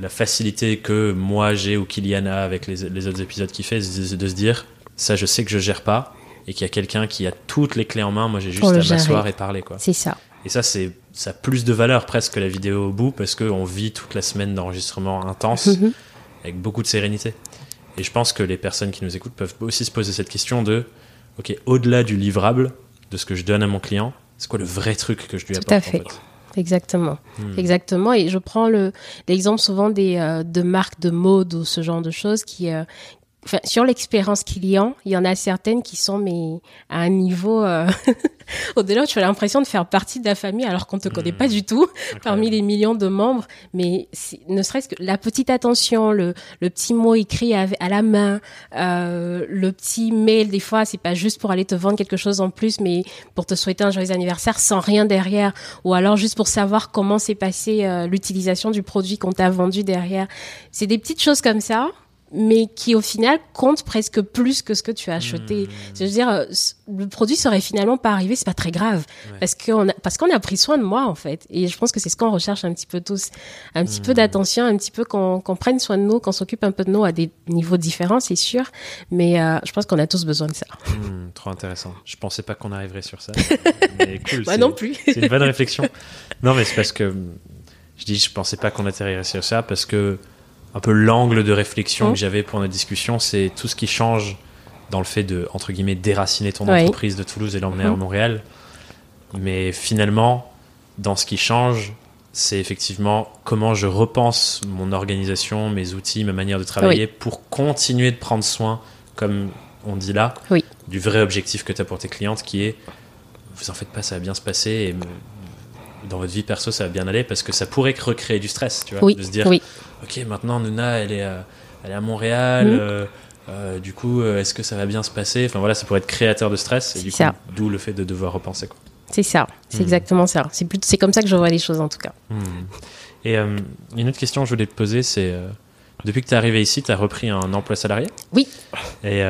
la facilité que moi j'ai ou Kylian a avec les, les autres épisodes qu'il fait, de, de se dire, ça je sais que je gère pas, et qu'il y a quelqu'un qui a toutes les clés en main, moi j'ai juste à m'asseoir et parler. quoi. C'est ça. Et ça, c'est ça a plus de valeur presque que la vidéo au bout, parce qu'on vit toute la semaine d'enregistrement intense Mhm. avec beaucoup de sérénité. Et je pense que les personnes qui nous écoutent peuvent aussi se poser cette question de, ok, au-delà du livrable, de ce que je donne à mon client, c'est quoi le vrai truc que je lui Tout apporte à en fait. fait? Exactement. Hmm. Exactement. Et je prends le l'exemple souvent des euh, de marques de mode ou ce genre de choses qui euh, Enfin, sur l'expérience client, il y en a certaines qui sont mais à un niveau euh, au-delà où tu as l'impression de faire partie de la famille alors qu'on te connaît Hmm. pas du tout parmi les millions de membres. Mais ne serait-ce que la petite attention, le, le petit mot écrit à, à la main, euh, le petit mail, des fois, c'est pas juste pour aller te vendre quelque chose en plus, mais pour te souhaiter un joyeux anniversaire sans rien derrière, ou alors juste pour savoir comment s'est passé euh, l'utilisation du produit qu'on t'a vendu derrière. C'est des petites choses comme ça mais qui au final comptent presque plus que ce que tu as acheté. Hmm. Je veux dire, euh, le produit serait finalement pas arrivé, c'est pas très grave, Ouais. parce qu'on a, parce qu'on a pris soin de moi en fait. Et je pense que c'est ce qu'on recherche un petit peu tous, un petit peu Hmm. d'attention, un petit peu qu'on prenne soin de nous, qu'on s'occupe un peu de nous à des niveaux différents, c'est sûr. Mais euh, je pense qu'on a tous besoin de ça. Hmm, trop intéressant. Je pensais pas qu'on arriverait sur ça. mais cool. Moi non plus. C'est une bonne réflexion. Non, mais c'est parce que je dis, je pensais pas qu'on atterrirait sur ça parce que un peu l'angle de réflexion que j'avais pour notre discussion, c'est tout ce qui change dans le fait de entre guillemets déraciner ton Oui. entreprise de Toulouse et l'emmener à Mhm. Montréal. Mais finalement, dans ce qui change, c'est effectivement comment je repense mon organisation, mes outils, ma manière de travailler pour continuer de prendre soin, comme on dit là, Oui. du vrai objectif que tu as pour tes clientes qui est vous en faites pas, ça va bien se passer et dans votre vie perso, ça va bien aller parce que ça pourrait recréer du stress, tu vois, Oui, de se dire oui, ok, maintenant Nuna, elle est, euh, elle est à Montréal. Mhm. euh, euh, du coup, euh, est-ce que ça va bien se passer? Enfin voilà, ça pourrait être créateur de stress et C'est du d'où le fait de devoir repenser. Quoi. c'est ça, c'est Hmm. exactement ça. C'est plutôt, c'est comme ça que je vois les choses en tout cas. Hmm. Et euh, une autre question que je voulais te poser, c'est depuis que tu es arrivé ici, tu as repris un emploi salarié? Oui. Et,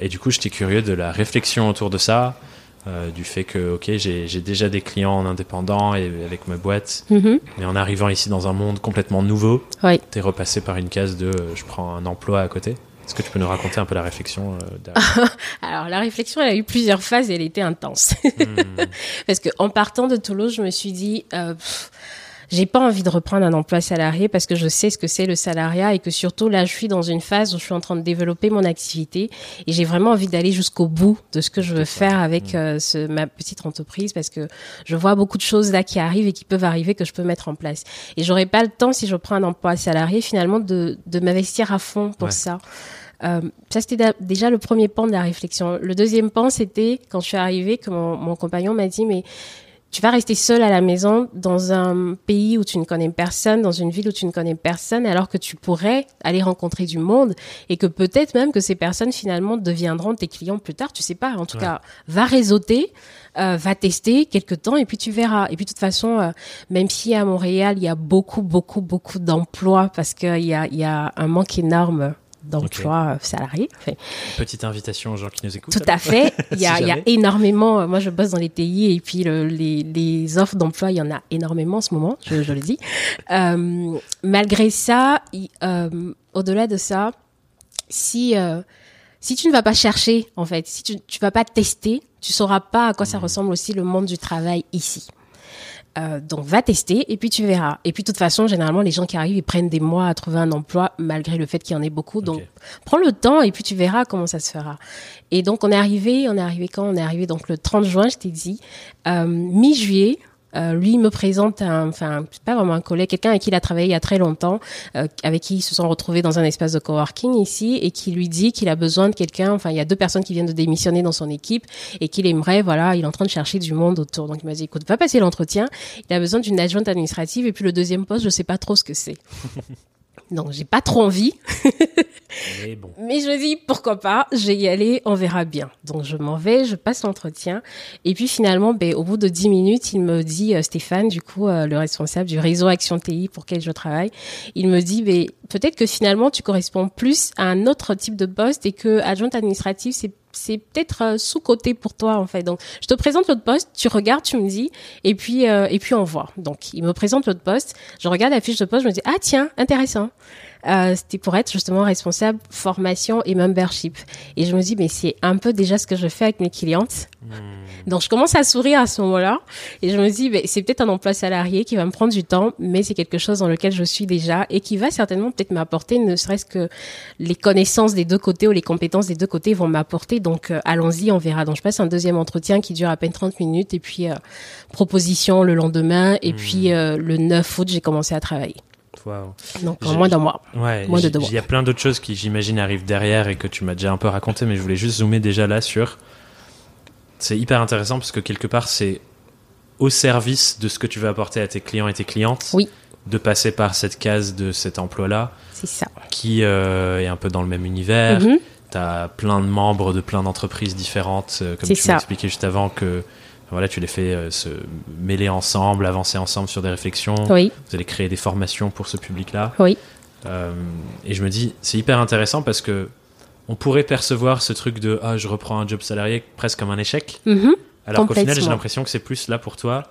et du coup, j'étais curieux de la réflexion autour de ça, euh, du fait que, ok, j'ai déjà des clients en indépendant et avec ma boîte, Mhm. mais en arrivant ici dans un monde complètement nouveau, Oui. tu es repassé par une case de euh, je prends un emploi à côté. Est-ce que tu peux nous raconter un peu la réflexion euh, Alors la réflexion, elle a eu plusieurs phases et elle était intense. Hmm. Parce que en partant de Toulouse, je me suis dit, euh, pff, j'ai pas envie de reprendre un emploi salarié parce que je sais ce que c'est le salariat et que surtout là, je suis dans une phase où je suis en train de développer mon activité et j'ai vraiment envie d'aller jusqu'au bout de ce que je veux faire avec Mm. euh, ce, ma petite entreprise parce que je vois beaucoup de choses là qui arrivent et qui peuvent arriver que je peux mettre en place. Et j'aurais pas le temps si je prends un emploi salarié finalement de, de m'investir à fond pour Ouais. ça. Euh, ça, c'était déjà le premier pan de la réflexion. Le deuxième pan, c'était quand je suis arrivée que mon, mon compagnon m'a dit, mais tu vas rester seul à la maison dans un pays où tu ne connais personne, dans une ville où tu ne connais personne, alors que tu pourrais aller rencontrer du monde et que peut-être même que ces personnes finalement deviendront tes clients plus tard. Tu sais pas. En tout cas, va réseauter, euh, va tester quelques temps et puis tu verras. Et puis de toute façon, euh, même si à Montréal il y a beaucoup, beaucoup, beaucoup d'emplois parce qu'il y a, y a un manque énorme d'emploi salarié. Petite invitation aux gens qui nous écoutent. Tout à fait. Il y, a, il y a énormément. Euh, moi, je bosse dans les TI et puis le, les, les, offres d'emploi, il y en a énormément en ce moment. Je, je le dis. Euh, malgré ça, euh, au-delà de ça, si euh, si tu ne vas pas chercher, en fait, si tu ne vas pas tester, tu sauras pas à quoi ça mmh. ressemble aussi le monde du travail ici. Euh, donc va tester et puis tu verras. Et puis de toute façon, généralement, les gens qui arrivent, ils prennent des mois à trouver un emploi malgré le fait qu'il y en ait beaucoup. Donc prends le temps et puis tu verras comment ça se fera. Et donc on est arrivé, on est arrivé quand? On est arrivé donc le 30 juin, je t'ai dit, euh, mi-juillet. Euh, lui me présente un, enfin, pas vraiment un collègue, quelqu'un avec qui il a travaillé il y a très longtemps, euh, avec qui ils se sont retrouvés dans un espace de coworking ici, et qui lui dit qu'il a besoin de quelqu'un. Enfin, il y a deux personnes qui viennent de démissionner dans son équipe et qu'il aimerait, voilà, il est en train de chercher du monde autour. Donc il m'a dit, écoute, va passer l'entretien. Il a besoin d'une adjointe administrative et puis le deuxième poste, je sais pas trop ce que c'est. Donc j'ai pas trop envie. Mais, bon. Mais je dis pourquoi pas, je vais y aller, on verra bien. Donc je m'en vais, je passe l'entretien et puis finalement ben au bout de dix minutes, il me dit euh, Stéphane du coup euh, le responsable du réseau Action TI pour lequel je travaille, il me dit ben peut-être que finalement tu corresponds plus à un autre type de poste et que adjointe administrative c'est c'est peut-être euh, sous-côté pour toi en fait. Donc je te présente l'autre poste, tu regardes, tu me dis et puis euh, et puis on voit. Donc il me présente l'autre poste, je regarde la fiche de poste, je me dis ah tiens, intéressant. Euh, c'était pour être justement responsable formation et membership. Et je me dis, mais c'est un peu déjà ce que je fais avec mes clientes. Hmm. Donc je commence à sourire à ce moment-là et je me dis, mais c'est peut-être un emploi salarié qui va me prendre du temps, mais c'est quelque chose dans lequel je suis déjà et qui va certainement peut-être m'apporter, ne serait-ce que les connaissances des deux côtés ou les compétences des deux côtés vont m'apporter. Donc euh, allons-y, on verra. Donc je passe un deuxième entretien qui dure à peine 30 minutes et puis euh, proposition le lendemain et hmm. puis le 9 août, j'ai commencé à travailler. Donc en moins d'un mois. Ouais, Il y a plein d'autres choses qui, j'imagine, arrivent derrière et que tu m'as déjà un peu raconté, mais je voulais juste zoomer déjà là sur. C'est hyper intéressant parce que quelque part, c'est au service de ce que tu veux apporter à tes clients et tes clientes. Oui. De passer par cette case de cet emploi-là. C'est ça. Qui euh, est un peu dans le même univers. Mm-hmm. Tu as plein de membres de plein d'entreprises différentes, euh, comme tu m'expliquais juste avant, que voilà, tu les fais euh, se mêler ensemble, avancer ensemble sur des réflexions. Oui. Vous allez créer des formations pour ce public-là. Oui. Et je me dis, c'est hyper intéressant parce que on pourrait percevoir ce truc de ah, je reprends un job salarié presque comme un échec. Mm-hmm. alors qu'au final, j'ai l'impression que c'est plus là pour toi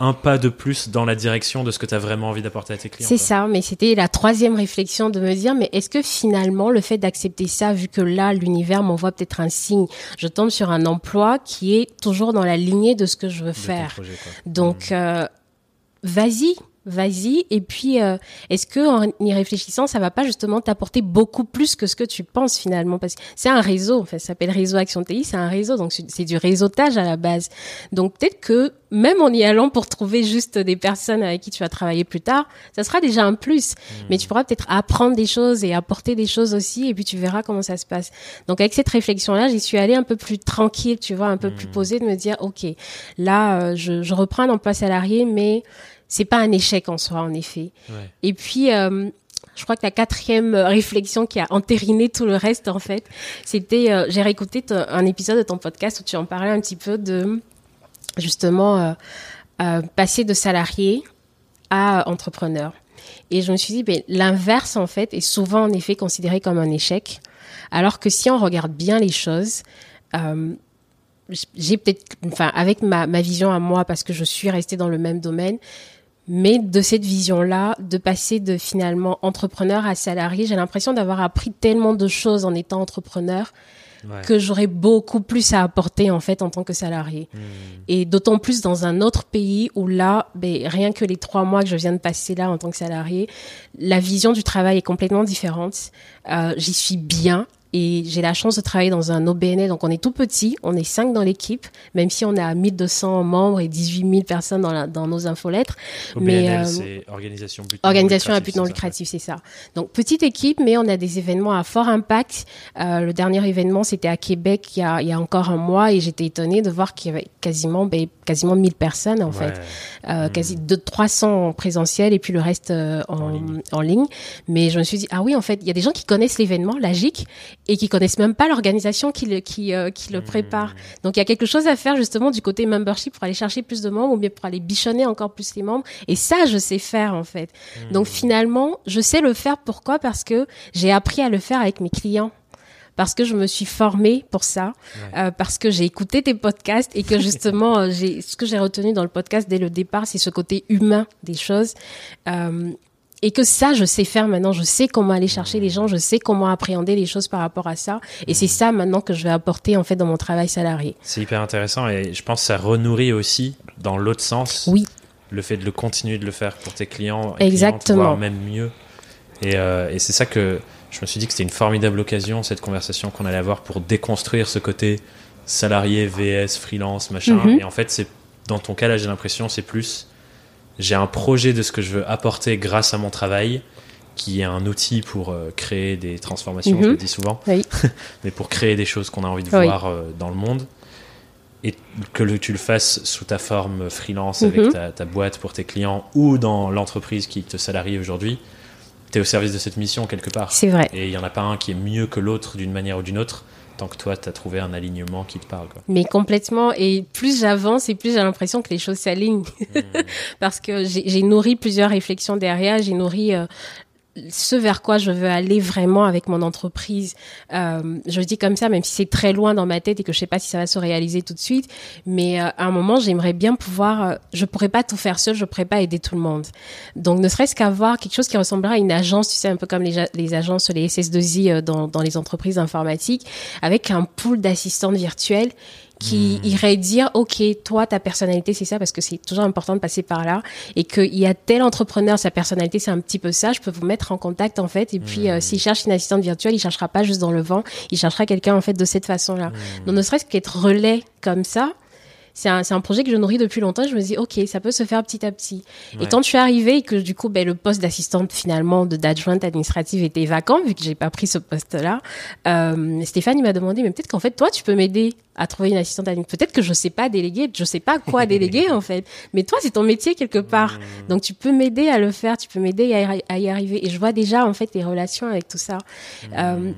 un pas de plus dans la direction de ce que tu as vraiment envie d'apporter à tes clients. C'est ça, mais c'était la troisième réflexion de me dire, mais est-ce que finalement le fait d'accepter ça, vu que là l'univers m'envoie peut-être un signe, je tombe sur un emploi qui est toujours dans la lignée de ce que je veux faire. Donc, mmh. euh, vas-y, vas-y. Et puis, euh, est-ce que en y réfléchissant, ça va pas justement t'apporter beaucoup plus que ce que tu penses finalement? Parce que c'est un réseau, en fait, ça s'appelle Réseau Action TI, c'est un réseau, donc c'est du réseautage à la base. Donc peut-être que même en y allant pour trouver juste des personnes avec qui tu vas travailler plus tard, ça sera déjà un plus. Hmm. Mais tu pourras peut-être apprendre des choses et apporter des choses aussi, et puis tu verras comment ça se passe. Donc avec cette réflexion-là, j'y suis allée un peu plus tranquille, tu vois, un peu plus hmm. posée, de me dire, ok, là, euh, je, je reprends un emploi salarié, mais c'est pas un échec en soi, en effet. Et puis, euh, je crois que la quatrième réflexion qui a entériné tout le reste, en fait, c'était, euh, j'ai réécouté un épisode de ton podcast où tu en parlais un petit peu de, justement, euh, passer de salarié à entrepreneur. Et je me suis dit, ben, l'inverse, en fait, est souvent, en effet, considéré comme un échec. Alors que si on regarde bien les choses, j'ai peut-être, enfin, avec ma, ma vision à moi, parce que je suis restée dans le même domaine, mais de cette vision-là, de passer de finalement entrepreneur à salarié, j'ai l'impression d'avoir appris tellement de choses en étant entrepreneur que j'aurais beaucoup plus à apporter en fait en tant que salarié. Hmm. Et d'autant plus dans un autre pays où là, ben, rien que les trois mois que je viens de passer là en tant que salarié, la vision du travail est complètement différente. Euh, J'y suis bien Et j'ai la chance de travailler dans un OBNL, donc on est tout petit, on est cinq dans l'équipe, même si on a 1200 membres et 18 000 personnes dans, dans nos infolettres. OBNL, mais euh, c'est organisation, but organisation à but non lucratif, c'est ça. Donc petite équipe, mais on a des événements à fort impact. Euh, le dernier événement, c'était à Québec il y, a, il y a encore un mois, et j'étais étonnée de voir qu'il y avait quasiment, ben, quasiment 1000 personnes en fait, euh, quasi de 300 en présentiel et puis le reste en, en, ligne. en, ligne. Mais je me suis dit ah oui, en fait, il y a des gens qui connaissent l'événement, la GIC, et qui connaissent même pas l'organisation qui le, qui, euh, qui le prépare. Hmm. Donc il y a quelque chose à faire justement du côté membership pour aller chercher plus de membres ou bien pour aller bichonner encore plus les membres. Et ça, je sais faire en fait. Hmm. Donc finalement, je sais le faire. Pourquoi? Parce que j'ai appris à le faire avec mes clients parce que je me suis formée pour ça, euh, parce que j'ai écouté tes podcasts et que justement, euh, j'ai ce que j'ai retenu dans le podcast dès le départ, c'est ce côté humain des choses. Euh, et que ça, je sais faire maintenant. Je sais comment aller chercher les gens. Je sais comment appréhender les choses par rapport à ça. Et c'est ça maintenant que je vais apporter en fait dans mon travail salarié. C'est hyper intéressant et je pense que ça renourrit aussi dans l'autre sens. Oui. Le fait de le continuer de le faire pour tes clients. Exactement. voire même mieux. Et, euh, et c'est ça que je me suis dit que c'était une formidable occasion cette conversation qu'on allait avoir pour déconstruire ce côté salarié vs freelance machin. Mm-hmm. Et en fait, c'est dans ton cas là, j'ai l'impression c'est plus j'ai un projet de ce que je veux apporter grâce à mon travail, qui est un outil pour euh, créer des transformations, je le mhm. dis souvent, mais pour créer des choses qu'on a envie de voir euh, dans le monde. Et que le, tu le fasses sous ta forme freelance avec mhm. ta, ta, boîte pour tes clients ou dans l'entreprise qui te salarie aujourd'hui, tu es au service de cette mission quelque part. C'est vrai. Et il n'y en a pas un qui est mieux que l'autre d'une manière ou d'une autre tant que toi, tu as trouvé un alignement qui te parle. Quoi. Mais complètement. Et plus j'avance et plus j'ai l'impression que les choses s'alignent. Hmm. Parce que j'ai nourri plusieurs réflexions derrière. J'ai nourri euh, ce vers quoi je veux aller vraiment avec mon entreprise. Euh, je dis comme ça, même si c'est très loin dans ma tête et que je sais pas si ça va se réaliser tout de suite. Mais euh, à un moment, j'aimerais bien pouvoir. Euh, je pourrais pas tout faire seul, je pourrais pas aider tout le monde. Donc, ne serait-ce qu'avoir quelque chose qui ressemblera à une agence, tu sais, un peu comme les, les agences, les SS2I euh, dans, dans les entreprises informatiques, avec un pool d'assistantes virtuelles qui hmm. irait dire ok toi ta personnalité c'est ça parce que c'est toujours important de passer par là et qu'il y a tel entrepreneur sa personnalité c'est un petit peu ça je peux vous mettre en contact en fait et puis euh, hmm. s'il cherche une assistante virtuelle il cherchera pas juste dans le vent il cherchera quelqu'un en fait de cette façon là hmm. donc ne serait-ce qu'être relais comme ça c'est un, un, projet que je nourris depuis longtemps. Je me dis, OK, ça peut se faire petit à petit. Et quand je suis arrivée et que du coup, ben, le poste d'assistante finalement de d'adjointe administrative était vacant, vu que j'ai pas pris ce poste-là, euh, Stéphane, il m'a demandé, mais peut-être qu'en fait, toi, tu peux m'aider à trouver une assistante administrative. Peut-être que je sais pas déléguer, je sais pas quoi déléguer en fait. Mais toi, c'est ton métier quelque part. Hmm. Donc tu peux m'aider à le faire, tu peux m'aider à, y arriver. Et je vois déjà en fait les relations avec tout ça. Hmm. Euh,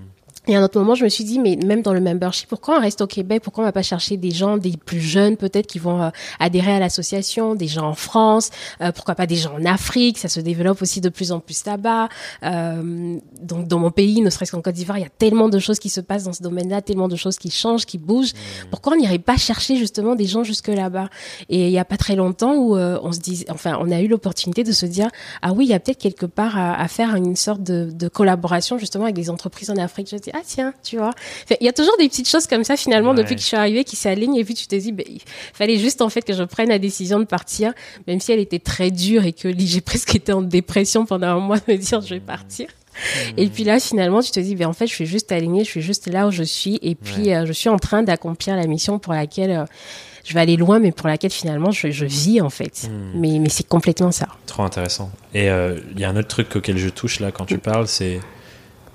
et à un autre moment, je me suis dit, mais même dans le membership, pourquoi on reste au Québec? Pourquoi on va pas chercher des gens, des plus jeunes peut-être, qui vont euh, adhérer à l'association, des gens en France, euh, pourquoi pas des gens en Afrique? Ça se développe aussi de plus en plus là-bas. Euh, donc dans mon pays, ne serait-ce qu'en Côte d'Ivoire, il y a tellement de choses qui se passent dans ce domaine-là, tellement de choses qui changent, qui bougent. Mmh. Pourquoi on n'irait pas chercher justement des gens jusque là-bas? Et il y a pas très longtemps où euh, on se dit, enfin, on a eu l'opportunité de se dire, ah oui, il y a peut-être quelque part à, à, faire une sorte de, de collaboration justement avec des entreprises en Afrique. Je dis, ah tiens, tu vois. Il y a toujours des petites choses comme ça finalement depuis que je suis arrivée qui s'alignent et puis tu te dis, ben, il fallait juste en fait que je prenne la décision de partir, même si elle était très dure et que j'ai presque été en dépression pendant un mois de me dire je vais partir. Mmh. Et puis là, finalement, tu te dis, ben, en fait, je suis juste alignée, je suis juste là où je suis, et puis euh, je suis en train d'accomplir la mission pour laquelle euh, je vais aller loin, mais pour laquelle finalement je, je vis en fait. Mmh. Mais, mais c'est complètement ça. Trop intéressant. Et euh, il y a un autre truc auquel je touche là quand tu mmh. parles, c'est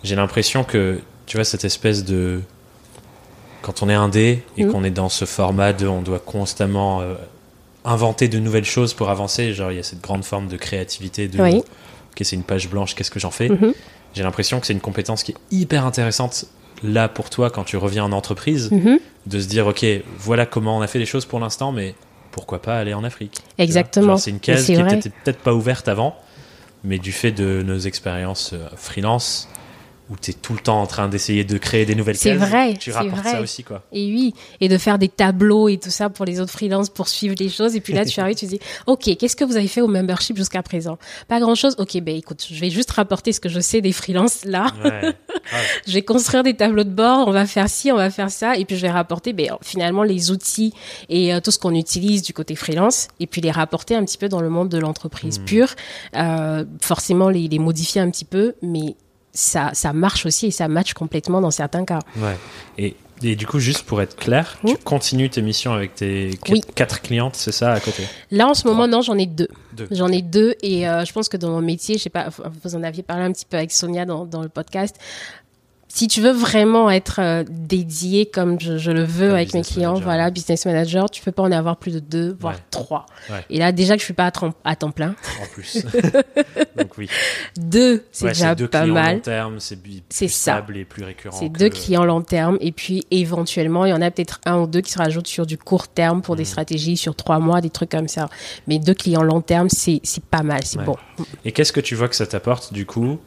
j'ai l'impression que tu vois, cette espèce de. Quand on est indé et mm. qu'on est dans ce format de. On doit constamment euh, inventer de nouvelles choses pour avancer. Genre, il y a cette grande forme de créativité de. Oui. Ok, c'est une page blanche, qu'est-ce que j'en fais? Mm-hmm. J'ai l'impression que c'est une compétence qui est hyper intéressante là pour toi quand tu reviens en entreprise, mm-hmm. de se dire, ok, voilà comment on a fait les choses pour l'instant, mais pourquoi pas aller en Afrique? Exactement. C'est une case qui n'était peut-être pas ouverte avant, mais du fait de nos expériences euh, freelance, où tu es tout le temps en train d'essayer de créer des nouvelles C'est vrai. Tu rapportes vrai. ça aussi, quoi. Et oui, et de faire des tableaux et tout ça pour les autres freelances pour suivre les choses. Et puis là, tu arrives, tu dis, OK, qu'est-ce que vous avez fait au membership jusqu'à présent? Pas grand chose. OK, ben, écoute, je vais juste rapporter ce que je sais des freelances là. Ouais. je vais construire des tableaux de bord. On va faire ci, on va faire ça. Et puis, je vais rapporter, ben, finalement, les outils et euh, tout ce qu'on utilise du côté freelance. Et puis, les rapporter un petit peu dans le monde de l'entreprise hmm. pure. Euh, forcément, les, les modifier un petit peu, mais ça, ça marche aussi et ça match complètement dans certains cas. Ouais. Et, et du coup, juste pour être clair, tu continues tes missions avec tes quatre clientes, c'est ça à côté? Là, en ce moment, non, j'en ai deux. J'en ai deux et euh, je pense que dans mon métier, je sais pas, vous en aviez parlé un petit peu avec Sonia dans, dans le podcast si tu veux vraiment être euh, dédié comme je, le veux avec mes clients, voilà, business manager, tu peux pas en avoir plus de deux, voire trois. Et là, déjà que je suis pas à, temps plein. En plus. Donc oui. Deux, c'est déjà deux pas mal. long terme, c'est plus stable et plus récurrent. C'est deux clients long terme et puis éventuellement, il y en a peut-être un ou deux qui se rajoutent sur du court terme pour des hmm. stratégies sur trois mois, des trucs comme ça. Mais deux clients long terme, c'est pas mal, c'est bon. Et qu'est-ce que tu vois que ça t'apporte du coup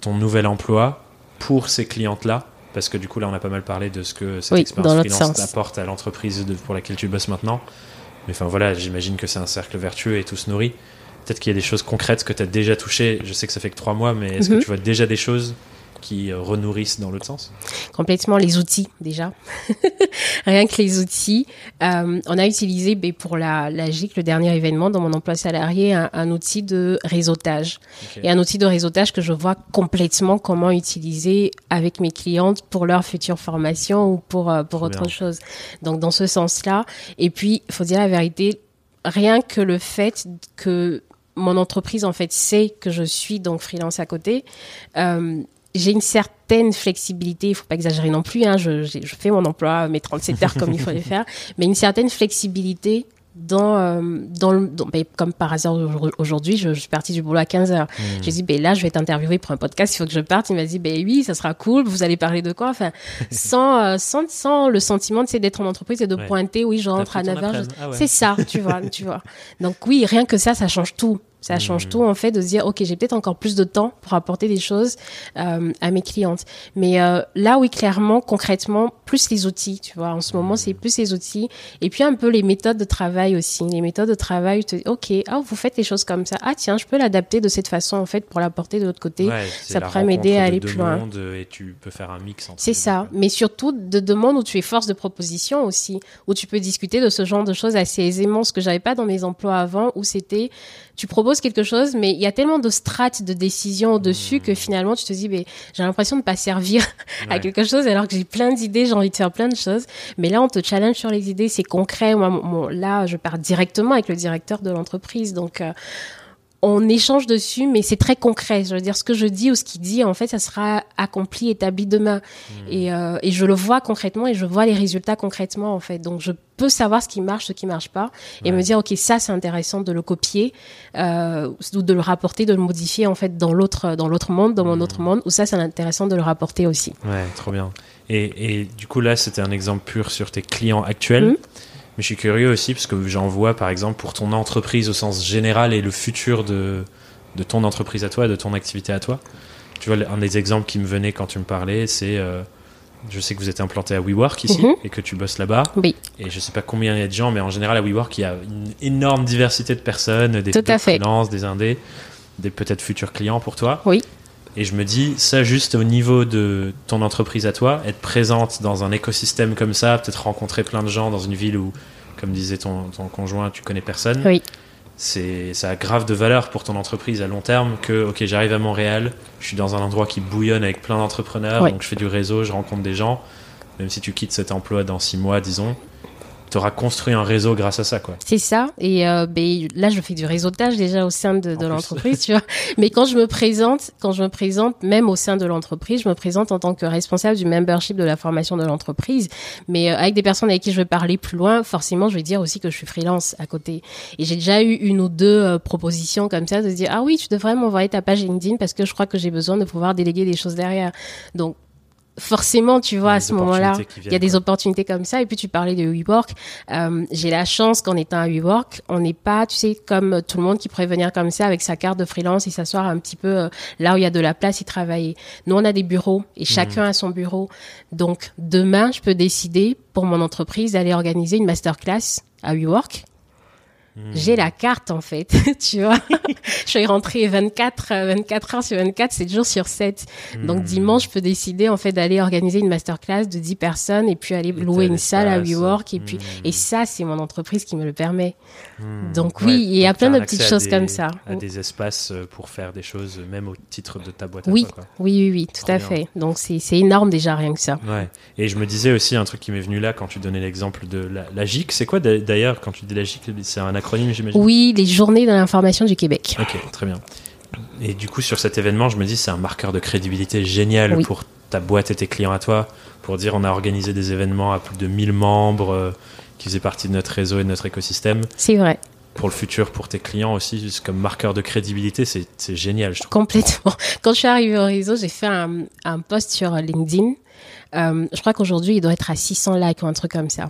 ton nouvel emploi pour ces clientes-là Parce que du coup, là, on a pas mal parlé de ce que cette expérience freelance apporte à l'entreprise pour laquelle tu bosses maintenant. Mais enfin, voilà, j'imagine que c'est un cercle vertueux et tout se nourrit. Peut-être qu'il y a des choses concrètes que tu as déjà touchées. Je sais que ça fait que trois mois, mais est-ce que mhm. tu vois déjà des choses qui euh, renourrissent dans l'autre sens Complètement les outils déjà. Rien que les outils. Euh, on a utilisé ben, pour la, la GIC, le dernier événement dans mon emploi salarié, un, outil de réseautage. Et un outil de réseautage que je vois complètement comment utiliser avec mes clientes pour leur future formation ou pour, euh, pour autre chose. Donc dans ce sens-là. Et puis, il faut dire la vérité, rien que le fait que mon entreprise en fait sait que je suis donc freelance à côté, euh, j'ai une certaine flexibilité, il faut pas exagérer non plus, hein, je, je, fais mon emploi, mes 37 heures comme il faut les faire, mais une certaine flexibilité dans, euh, dans, le, ben, comme par hasard aujourd'hui, je, suis partie du boulot à 15 heures. Hmm. J'ai dit, ben là, je vais t'interviewer pour un podcast, il faut que je parte. Il m'a dit, ben oui, ça sera cool, vous allez parler de quoi? Enfin, sans, euh, sans, sans le sentiment d'être en entreprise et de pointer, oui, je rentre à 9 heures. Ah C'est ça, tu vois, tu vois. Donc oui, rien que ça, ça change tout. Ça change mmh. tout en fait de se dire ok j'ai peut-être encore plus de temps pour apporter des choses euh, à mes clientes. Mais euh, là oui clairement concrètement plus les outils tu vois en ce moment c'est mmh. plus les outils et puis un peu les méthodes de travail aussi les méthodes de travail tu te dis ok ah vous faites les choses comme ça ah tiens je peux l'adapter de cette façon en fait pour l'apporter de l'autre côté ça pourrait m'aider à aller plus loin. Et tu peux faire un mix. C'est ça mais surtout de demandes où tu es force de proposition aussi où tu peux discuter de ce genre de choses assez aisément ce que j'avais pas dans mes emplois avant où c'était tu proposes quelque chose, mais il y a tellement de strates de décision au-dessus que finalement, tu te dis, mais j'ai l'impression de pas servir à quelque chose alors que j'ai plein d'idées, j'ai envie de faire plein de choses. Mais là, on te challenge sur les idées, c'est concret. Moi, là, je pars directement avec le directeur de l'entreprise. Donc, euh, on échange dessus, mais c'est très concret. Je veux dire, ce que je dis ou ce qu'il dit, en fait, ça sera accompli, établi demain. Hmm. Et, euh, et, je le vois concrètement et je vois les résultats concrètement, en fait. Donc, je peux savoir ce qui marche, ce qui marche pas, et me dire, ok, ça, c'est intéressant de le copier euh, ou de le rapporter, de le modifier, en fait, dans l'autre, dans l'autre monde, dans mon hmm. autre monde, ou ça, c'est intéressant de le rapporter aussi. Ouais, trop bien. Et, et du coup, là, c'était un exemple pur sur tes clients actuels. Hmm. Mais je suis curieux aussi parce que j'en vois par exemple pour ton entreprise au sens général et le futur de, de ton entreprise à toi, de ton activité à toi. Tu vois, un des exemples qui me venait quand tu me parlais, c'est euh, je sais que vous êtes implanté à WeWork ici mhm. et que tu bosses là-bas. Oui. Et je sais pas combien il y a de gens, mais en général à WeWork, il y a une énorme diversité de personnes, des, des freelances, des indés, des peut-être futurs clients pour toi. Oui. Et je me dis, ça juste au niveau de ton entreprise à toi, être présente dans un écosystème comme ça, peut-être rencontrer plein de gens dans une ville où, comme disait ton, ton conjoint, tu connais personne. Oui. C'est, ça a grave de valeur pour ton entreprise à long terme que, ok, j'arrive à Montréal, je suis dans un endroit qui bouillonne avec plein d'entrepreneurs, donc je fais du réseau, je rencontre des gens. Même si tu quittes cet emploi dans six mois, disons, tu auras construit un réseau grâce à ça, quoi. C'est ça. Et euh, ben, là, je fais du réseautage déjà au sein de, de l'entreprise, tu vois. Mais quand je me présente, quand je me présente, même au sein de l'entreprise, je me présente en tant que responsable du membership de la formation de l'entreprise. Mais euh, avec des personnes avec qui je vais parler plus loin, forcément, je vais dire aussi que je suis freelance à côté. Et j'ai déjà eu une ou deux euh, propositions comme ça de se dire ah oui, tu devrais m'envoyer ta page LinkedIn parce que je crois que j'ai besoin de pouvoir déléguer des choses derrière. Donc forcément, tu vois, à ce moment-là, il y a des opportunités comme ça. Et puis, tu parlais de WeWork. Euh, j'ai la chance qu'en étant à WeWork, on n'est pas, tu sais, comme tout le monde qui pourrait venir comme ça avec sa carte de freelance et s'asseoir un petit peu euh, là où il y a de la place et travailler. Nous, on a des bureaux et chacun mhm. a son bureau. Donc, demain, je peux décider pour mon entreprise d'aller organiser une masterclass à WeWork J'ai la carte en fait, tu vois. je suis rentrée 24, 24 heures sur 24, 7 jours sur 7. Donc dimanche, je peux décider en fait d'aller organiser une masterclass de 10 personnes et puis aller louer une salle à WeWork et puis et ça c'est mon entreprise qui me le permet. Donc oui, il y a plein de petites choses comme ça. À des espaces euh, pour faire des choses même au titre de ta boîte à oui. toi. Oui, oui, oui, tout à fait. Donc c'est énorme déjà rien que ça. Ouais. Et je me disais aussi un truc qui m'est venu là quand tu donnais l'exemple de la, la GIC. C'est quoi d'ailleurs quand tu dis la GIC C'est un acronyme, j'imagine Oui, les Journées de l'information du Québec. Ok, très bien. Et du coup, sur cet événement, je me dis c'est un marqueur de crédibilité génial pour ta boîte et tes clients à toi, pour dire on a organisé des événements à plus de 1000 membres euh, qui faisaient partie de notre réseau et de notre écosystème. C'est vrai pour le futur, pour tes clients aussi, comme marqueur de crédibilité, c'est génial, je trouve. Complètement. Quand je suis arrivée au réseau, j'ai fait un, un post sur LinkedIn euh, je crois qu'aujourd'hui, il doit être à 600 likes ou un truc comme ça.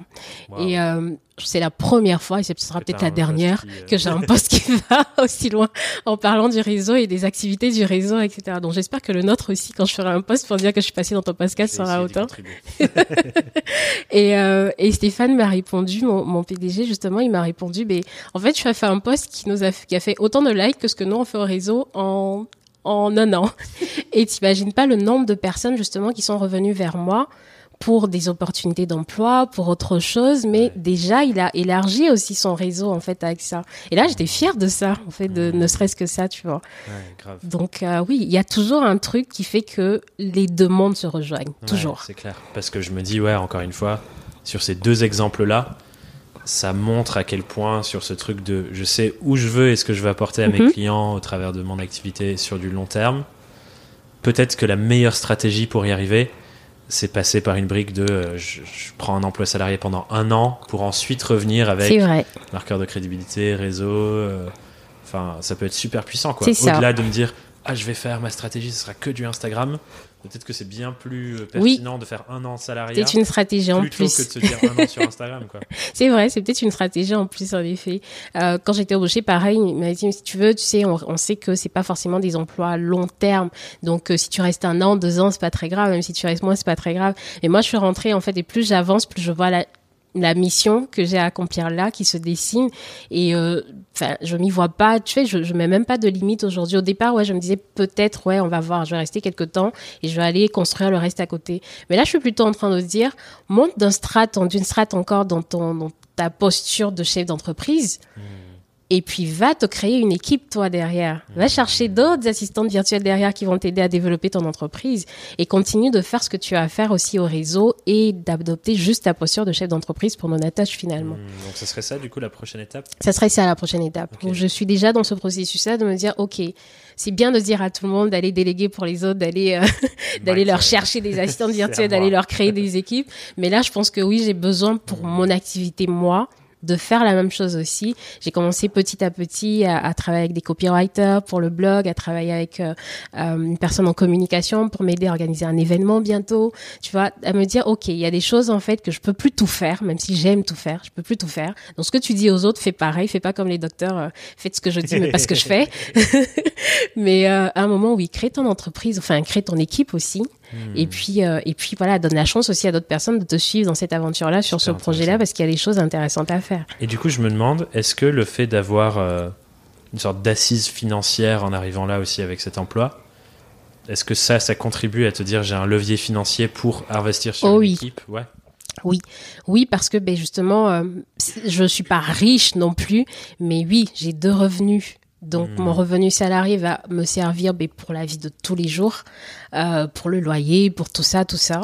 Et euh, c'est la première fois, et ce sera peut-être la dernière, euh, que j'ai un post qui va aussi loin en parlant du réseau et des activités du réseau, etc. Donc j'espère que le nôtre aussi, quand je ferai un post pour dire que je suis passée dans ton podcast, sera autant. et, euh, et Stéphane m'a répondu, mon, mon, PDG justement, il m'a répondu, mais en fait, tu as fait un post qui nous a, qui a fait autant de likes que ce que nous on fait au réseau en en un an. Et t'imagines pas le nombre de personnes justement qui sont revenues vers moi pour des opportunités d'emploi, pour autre chose, mais déjà il a élargi aussi son réseau en fait avec ça. Et là j'étais fière de ça, en fait, de ne serait-ce que ça, tu vois. grave. Donc euh, oui, il y a toujours un truc qui fait que les deux mondes se rejoignent, toujours. C'est clair, parce que je me dis ouais, encore une fois, sur ces deux exemples là, ça montre à quel point sur ce truc de je sais où je veux et ce que je veux apporter à mes mhm. clients au travers de mon activité sur du long terme. Peut-être que la meilleure stratégie pour y arriver, c'est passer par une brique de euh, je, prends un emploi salarié pendant un an pour ensuite revenir avec marqueur de crédibilité, réseau. Euh, enfin, ça peut être super puissant quoi. Au-delà de me dire ah je vais faire ma stratégie, ce sera que du Instagram. Peut-être que c'est bien plus euh, pertinent de faire un an de salariat. C'est une stratégie en plus. Que de se dire un an sur Instagram. c'est vrai, c'est peut-être une stratégie en plus, en effet. Euh, quand j'étais embauchée, pareil, il m'a dit, si tu veux, tu sais, on, sait que c'est pas forcément des emplois long terme. Donc, euh, si tu restes un an, deux ans, c'est pas très grave. Même si tu restes moins, c'est pas très grave. Et moi, je suis rentrée, en fait, et plus j'avance, plus je vois la, la mission que j'ai à accomplir là qui se dessine. Et euh, enfin je m'y vois pas tu sais je, je mets même pas de limite aujourd'hui. Au départ ouais je me disais peut-être ouais on va voir je vais rester quelques temps et je vais aller construire le reste à côté. Mais là je suis plutôt en train de dire monte d'un strat d'une strat encore dans ton dans ta posture de chef d'entreprise. Mmh et puis va te créer une équipe toi derrière. Va chercher d'autres assistantes virtuelles derrière qui vont t'aider à développer ton entreprise et continue de faire ce que tu as à faire aussi au réseau et d'adopter juste ta posture de chef d'entreprise pour mon attache finalement. Mmh, donc ce serait ça du coup la prochaine étape? Ça serait ça la prochaine étape. Donc je suis déjà dans ce processus-là de me dire ok, c'est bien de dire à tout le monde d'aller déléguer pour les autres, d'aller euh, d'aller leur chercher des assistantes virtuelles, d'aller leur créer des équipes. Mais là je pense que oui j'ai besoin pour mmh. mon activité moi de faire la même chose aussi. J'ai commencé petit à petit à, travailler avec des copywriters pour le blog, à travailler avec euh, euh, une personne en communication pour m'aider à organiser un événement bientôt. Tu vois, à me dire, ok, il y a des choses en fait que je peux plus tout faire, même si j'aime tout faire, je peux plus tout faire. Donc ce que tu dis aux autres, fais pareil, fais pas comme les docteurs, euh, faites ce que je dis, mais pas ce que je fais. mais à un moment, oui, crée ton entreprise, enfin crée ton équipe aussi. Et hmm. puis, euh, et puis voilà, donne la chance aussi à d'autres personnes de te suivre dans cette aventure-là, sur ce projet-là, parce qu'il y a des choses intéressantes à faire. Et du coup, je me demande, est-ce que le fait d'avoir euh, une sorte d'assise financière en arrivant là aussi avec cet emploi, est-ce que ça, ça contribue à te dire j'ai un levier financier pour investir sur oh, une équipe? Ouais. Oui, oui, parce que ben justement, euh, je suis pas riche non plus, mais oui, j'ai deux revenus donc mon hmm. revenu salarié va me servir mais pour la vie de tous les jours, euh, pour le loyer, pour tout ça, tout ça.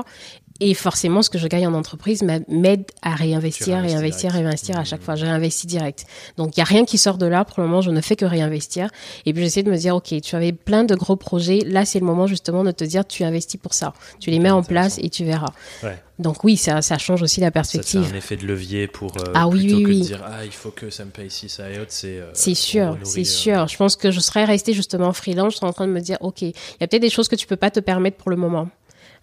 Et forcément, ce que je gagne en entreprise m'aide à réinvestir, réinvestir, réinvestir à chaque hmm. fois. Je réinvestis direct. Donc, il n'y a rien qui sort de là. Pour le moment, je ne fais que réinvestir. Et puis, j'essaie de me dire, OK, tu avais plein de gros projets. Là, c'est le moment justement de te dire, tu investis pour ça. Tu les mets en place et tu verras. Ouais. Donc oui, ça, ça change aussi la perspective. C'est un effet de levier pour euh, ah, oui, oui, que de dire ah il faut que ça me paye ça et autre. C'est euh, c'est sûr, c'est euh, sûr. Je pense que je serais restée justement freelance. Je serais en train de me dire ok, il y a peut-être des choses que tu peux pas te permettre pour le moment.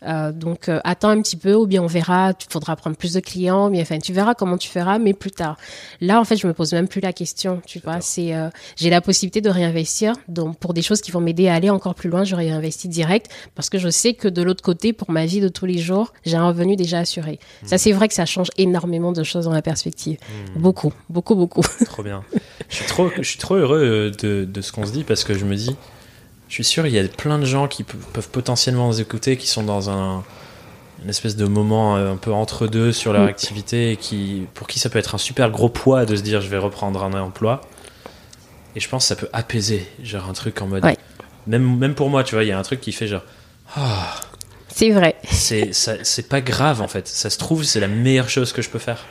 Euh, donc euh, attends un petit peu ou bien on verra, tu faudra prendre plus de clients, bien enfin tu verras comment tu feras, mais plus tard. Là en fait je me pose même plus la question, tu vois. C'est euh, j'ai la possibilité de réinvestir donc pour des choses qui vont m'aider à aller encore plus loin, je réinvestis direct parce que je sais que de l'autre côté pour ma vie de tous les jours j'ai un revenu déjà assuré. Ça c'est vrai que ça change énormément de choses dans la perspective, beaucoup, beaucoup, beaucoup. Trop bien. je suis trop, je suis trop heureux de, de ce qu'on se dit parce que je me dis je suis sûr, il y a plein de gens qui peuvent potentiellement nous écouter, qui sont dans un, une espèce de moment euh, un peu entre deux sur leur mm. activité, et qui, pour qui ça peut être un super gros poids de se dire je vais reprendre un emploi. Et je pense que ça peut apaiser, genre un truc en mode. Même, même pour moi, tu vois, il y a un truc qui fait genre. Ah. c'est vrai. C'est pas grave en fait. Ça se trouve, c'est la meilleure chose que je peux faire.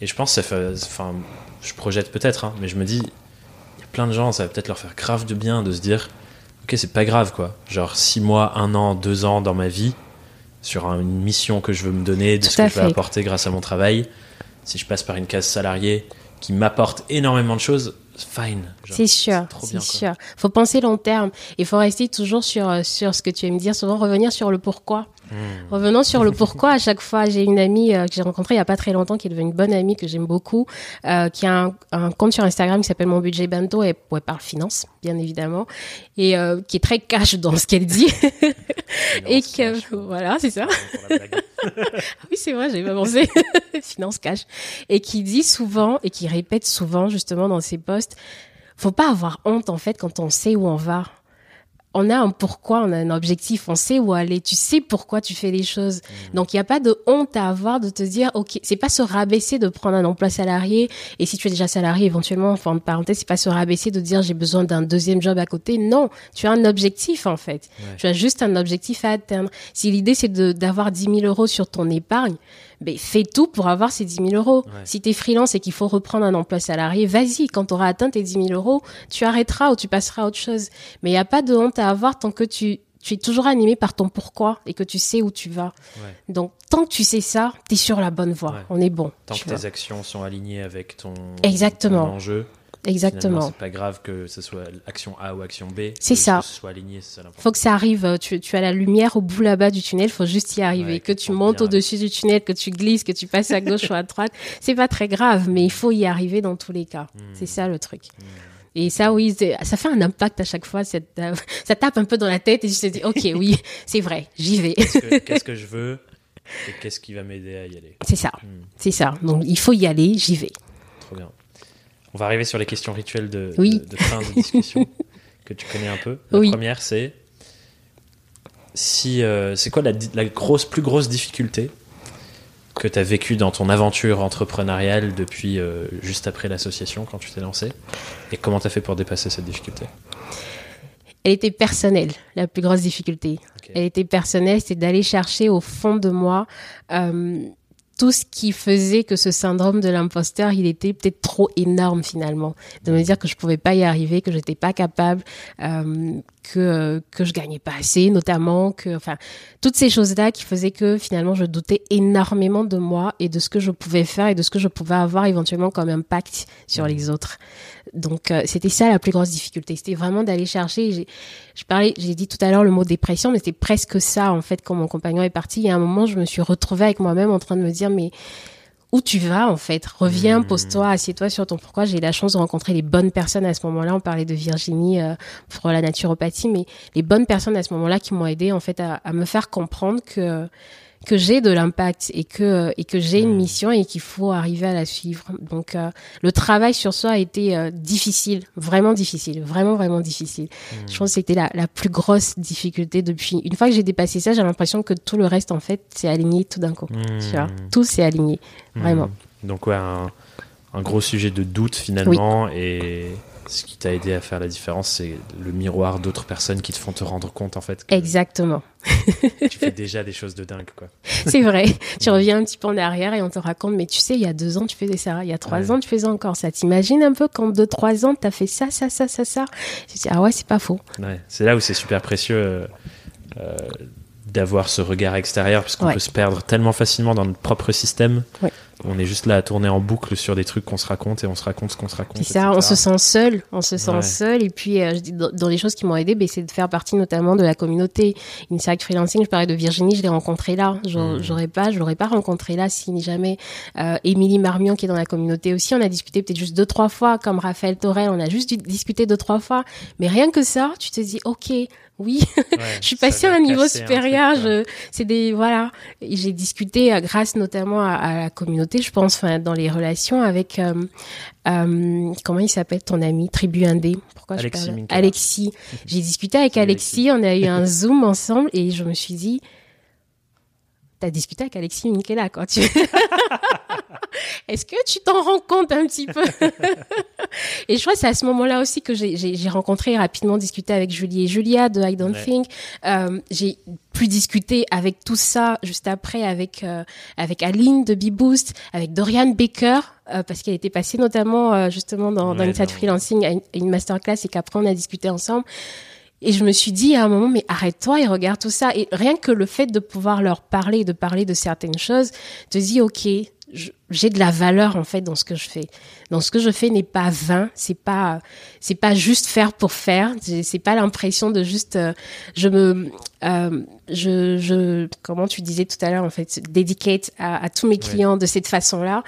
Et je pense, ça fait, enfin, je projette peut-être, hein, mais je me dis, il y a plein de gens, ça va peut-être leur faire grave de bien de se dire ok, c'est pas grave quoi. Genre six mois, un an, deux ans dans ma vie, sur une mission que je veux me donner, de ce que je vais apporter grâce à mon travail. Si je passe par une case salariée qui m'apporte énormément de choses, fine. C'est sûr, c'est sûr. Faut penser long terme. Il faut rester toujours sur, euh, sur ce que tu aimes dire, souvent revenir sur le pourquoi. Hmm. Revenons sur le pourquoi. À chaque fois, j'ai une amie euh, que j'ai rencontrée il y a pas très longtemps, qui est devenue une bonne amie que j'aime beaucoup, euh, qui a un, compte sur Instagram qui s'appelle Mon Budget Bento et elle parle finance, bien évidemment, et euh, qui est très cash dans ce qu'elle dit. et que voilà, c'est ça. oui, c'est vrai, j'avais pas pensé. finance cash et qui dit souvent et qui répète souvent justement dans ses posts, faut pas avoir honte en fait quand on sait où on va on a un pourquoi, on a un objectif, on sait où aller, tu sais pourquoi tu fais les choses. Mm. Donc il n'y a pas de honte à avoir de te dire OK, c'est pas se rabaisser de prendre un emploi salarié et si tu es déjà salarié éventuellement enfin en parenthèse, c'est pas se rabaisser de dire j'ai besoin d'un deuxième job à côté. Non, tu as un objectif en fait. Tu as juste un objectif à atteindre. Si l'idée c'est d'avoir 10 000 euros sur ton épargne, ben, fais tout pour avoir ces 10 000 euros. Si tu es freelance et qu'il faut reprendre un emploi salarié, vas-y, quand tu auras atteint tes 10 000 euros, tu arrêteras ou tu passeras à autre chose. Mais il n'y a pas de honte à avoir tant que tu, tu es toujours animé par ton pourquoi et que tu sais où tu vas. Donc, tant que tu sais ça, tu es sur la bonne voie. On est bon. Tant que tes actions sont alignées avec ton, Exactement. ton enjeu. Exactement. C'est pas grave que ce soit action A ou action B. C'est ça. Que ce soit aligné, c'est Faut que ça arrive. Tu, tu, as la lumière au bout là-bas du tunnel. Faut juste y arriver. que tu montes au-dessus du tunnel, que tu glisses, que tu passes à gauche ou à droite. C'est pas très grave, mais il faut y arriver dans tous les cas. Hmm. C'est ça le truc. Hmm. Et ça, oui, ça fait un impact à chaque fois. Euh, ça tape un peu dans la tête et je te dis, ok, oui, c'est vrai, j'y vais. Qu'est-ce que, je veux et qu'est-ce qui va m'aider à y aller? C'est ça, hmm. c'est ça. Donc il faut y aller, j'y vais. Trop bien. On va arriver sur les questions rituelles de, de, fin de discussion que tu connais un peu. La première, c'est si euh, c'est quoi la, la, grosse, plus grosse difficulté que tu as vécue dans ton aventure entrepreneuriale depuis euh, juste après l'association quand tu t'es lancé et comment tu as fait pour dépasser cette difficulté? Elle était personnelle, la plus grosse difficulté. Elle était personnelle, c'est d'aller chercher au fond de moi euh, tout ce qui faisait que ce syndrome de l'imposteur, il était peut-être trop énorme finalement. De me dire que je pouvais pas y arriver, que j'étais pas capable, euh, que que je gagnais pas assez, notamment que, enfin, toutes ces choses-là qui faisaient que finalement je doutais énormément de moi et de ce que je pouvais faire et de ce que je pouvais avoir éventuellement comme impact sur les autres. Donc euh, c'était ça la plus grosse difficulté, c'était vraiment d'aller chercher. Je parlais, j'ai dit tout à l'heure le mot dépression, mais c'était presque ça en fait quand mon compagnon est parti. Il y a un moment, je me suis retrouvée avec moi-même en train de me dire mais où tu vas en fait? Reviens, mmh. pose-toi, assieds-toi sur ton pourquoi. J'ai eu la chance de rencontrer les bonnes personnes à ce moment-là. On parlait de Virginie euh, pour la naturopathie, mais les bonnes personnes à ce moment-là qui m'ont aidé en fait à, à, me faire comprendre que que j'ai de l'impact et que et que j'ai une mission et qu'il faut arriver à la suivre. Donc euh, le travail sur soi a été euh, difficile, vraiment difficile, vraiment vraiment difficile. Hmm. Je pense que c'était la, la plus grosse difficulté depuis. Une fois que j'ai dépassé ça, j'ai l'impression que tout le reste en fait s'est aligné tout d'un coup. Tu vois, tout s'est aligné, vraiment. Donc ouais, un, un, gros sujet de doute finalement et ce qui t'a aidé à faire la différence, c'est le miroir d'autres personnes qui te font te rendre compte en fait. Exactement. tu fais déjà des choses de dingue quoi. C'est vrai. Tu reviens un petit peu en arrière et on te raconte, mais tu sais, il y a deux ans tu faisais ça, il y a trois ans tu faisais encore ça. T'imagines un peu quand deux trois ans t'as fait ça, ça, ça, ça, ça. Je dis ah ouais c'est pas faux. Ouais. C'est là où c'est super précieux. Euh, euh, d'avoir ce regard extérieur parce qu'on peut se perdre tellement facilement dans notre propre système on est juste là à tourner en boucle sur des trucs qu'on se raconte et on se raconte ce qu'on se raconte. C'est ça, on se sent seul, on se sent seul. Et puis, euh, dans, les choses qui m'ont aidé, ben, c'est de faire partie notamment de la communauté Inside Freelancing. Je parlais de Virginie, je l'ai rencontrée là. Hmm. J'aurais pas, je l'aurais pas rencontrée là si jamais euh, Émilie Marmion qui est dans la communauté aussi. On a discuté peut-être juste deux trois fois, comme Raphaël Torel, on a juste discuté deux trois fois. Mais rien que ça, tu te dis, ok, oui, je suis passée à un niveau supérieur. je, c'est des voilà, j'ai discuté euh, grâce notamment à, la communauté, je pense, enfin dans les relations avec euh, euh, comment il s'appelle ton ami Tribu Indé? Pourquoi Alexis je parle Alexis. J'ai discuté avec Alexis, on a eu un zoom ensemble et je me suis dit, t'as discuté avec Alexis Minkela quand tu. Est-ce que tu t'en rends compte un petit peu? Et je crois que c'est à ce moment-là aussi que j'ai rencontré rapidement discuté avec Julie et Julia de I Don't Think. Euh, j'ai pu discuter avec tout ça juste après avec euh, avec Aline de B-Boost, avec Dorian Baker euh, parce qu'elle était passée notamment justement dans, dans Inside Freelancing à une, une masterclass et qu'après on a discuté ensemble. Et je me suis dit à un moment, mais arrête-toi et regarde tout ça. Et rien que le fait de pouvoir leur parler, de parler de certaines choses, te dit, OK, j'ai de la valeur en fait dans ce que je fais. Dans ce que je fais n'est pas vain, c'est pas c'est pas juste faire pour faire, c'est pas l'impression de juste euh, je me euh, je, je comment tu disais tout à l'heure en fait dédicate à, à tous mes clients de cette façon-là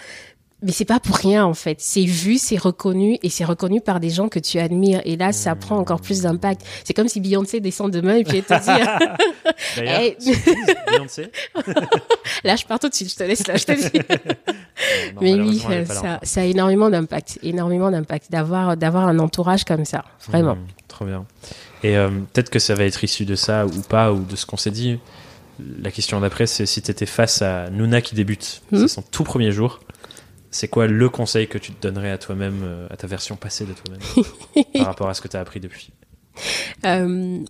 mais c'est pas pour rien en fait. C'est vu, c'est reconnu et c'est reconnu par des gens que tu admires. Et là, ça prend encore plus d'impact. C'est comme si Beyoncé descend demain et puis elle te dit. D'ailleurs, hey. Beyoncé. là, je pars tout de suite. Je te laisse là. Je te dis. mais oui, ça, ça, a énormément d'impact, énormément d'impact d'avoir d'avoir un entourage comme ça, vraiment. Mmh, trop bien. Et euh, peut-être que ça va être issu de ça ou pas ou de ce qu'on s'est dit. La question d'après, c'est si tu étais face à Nuna qui débute, mmh. c'est son tout premier jour c'est quoi le conseil que tu te donnerais à toi-même, euh, à ta version passée de toi-même, par rapport à ce que tu as appris depuis? Euh,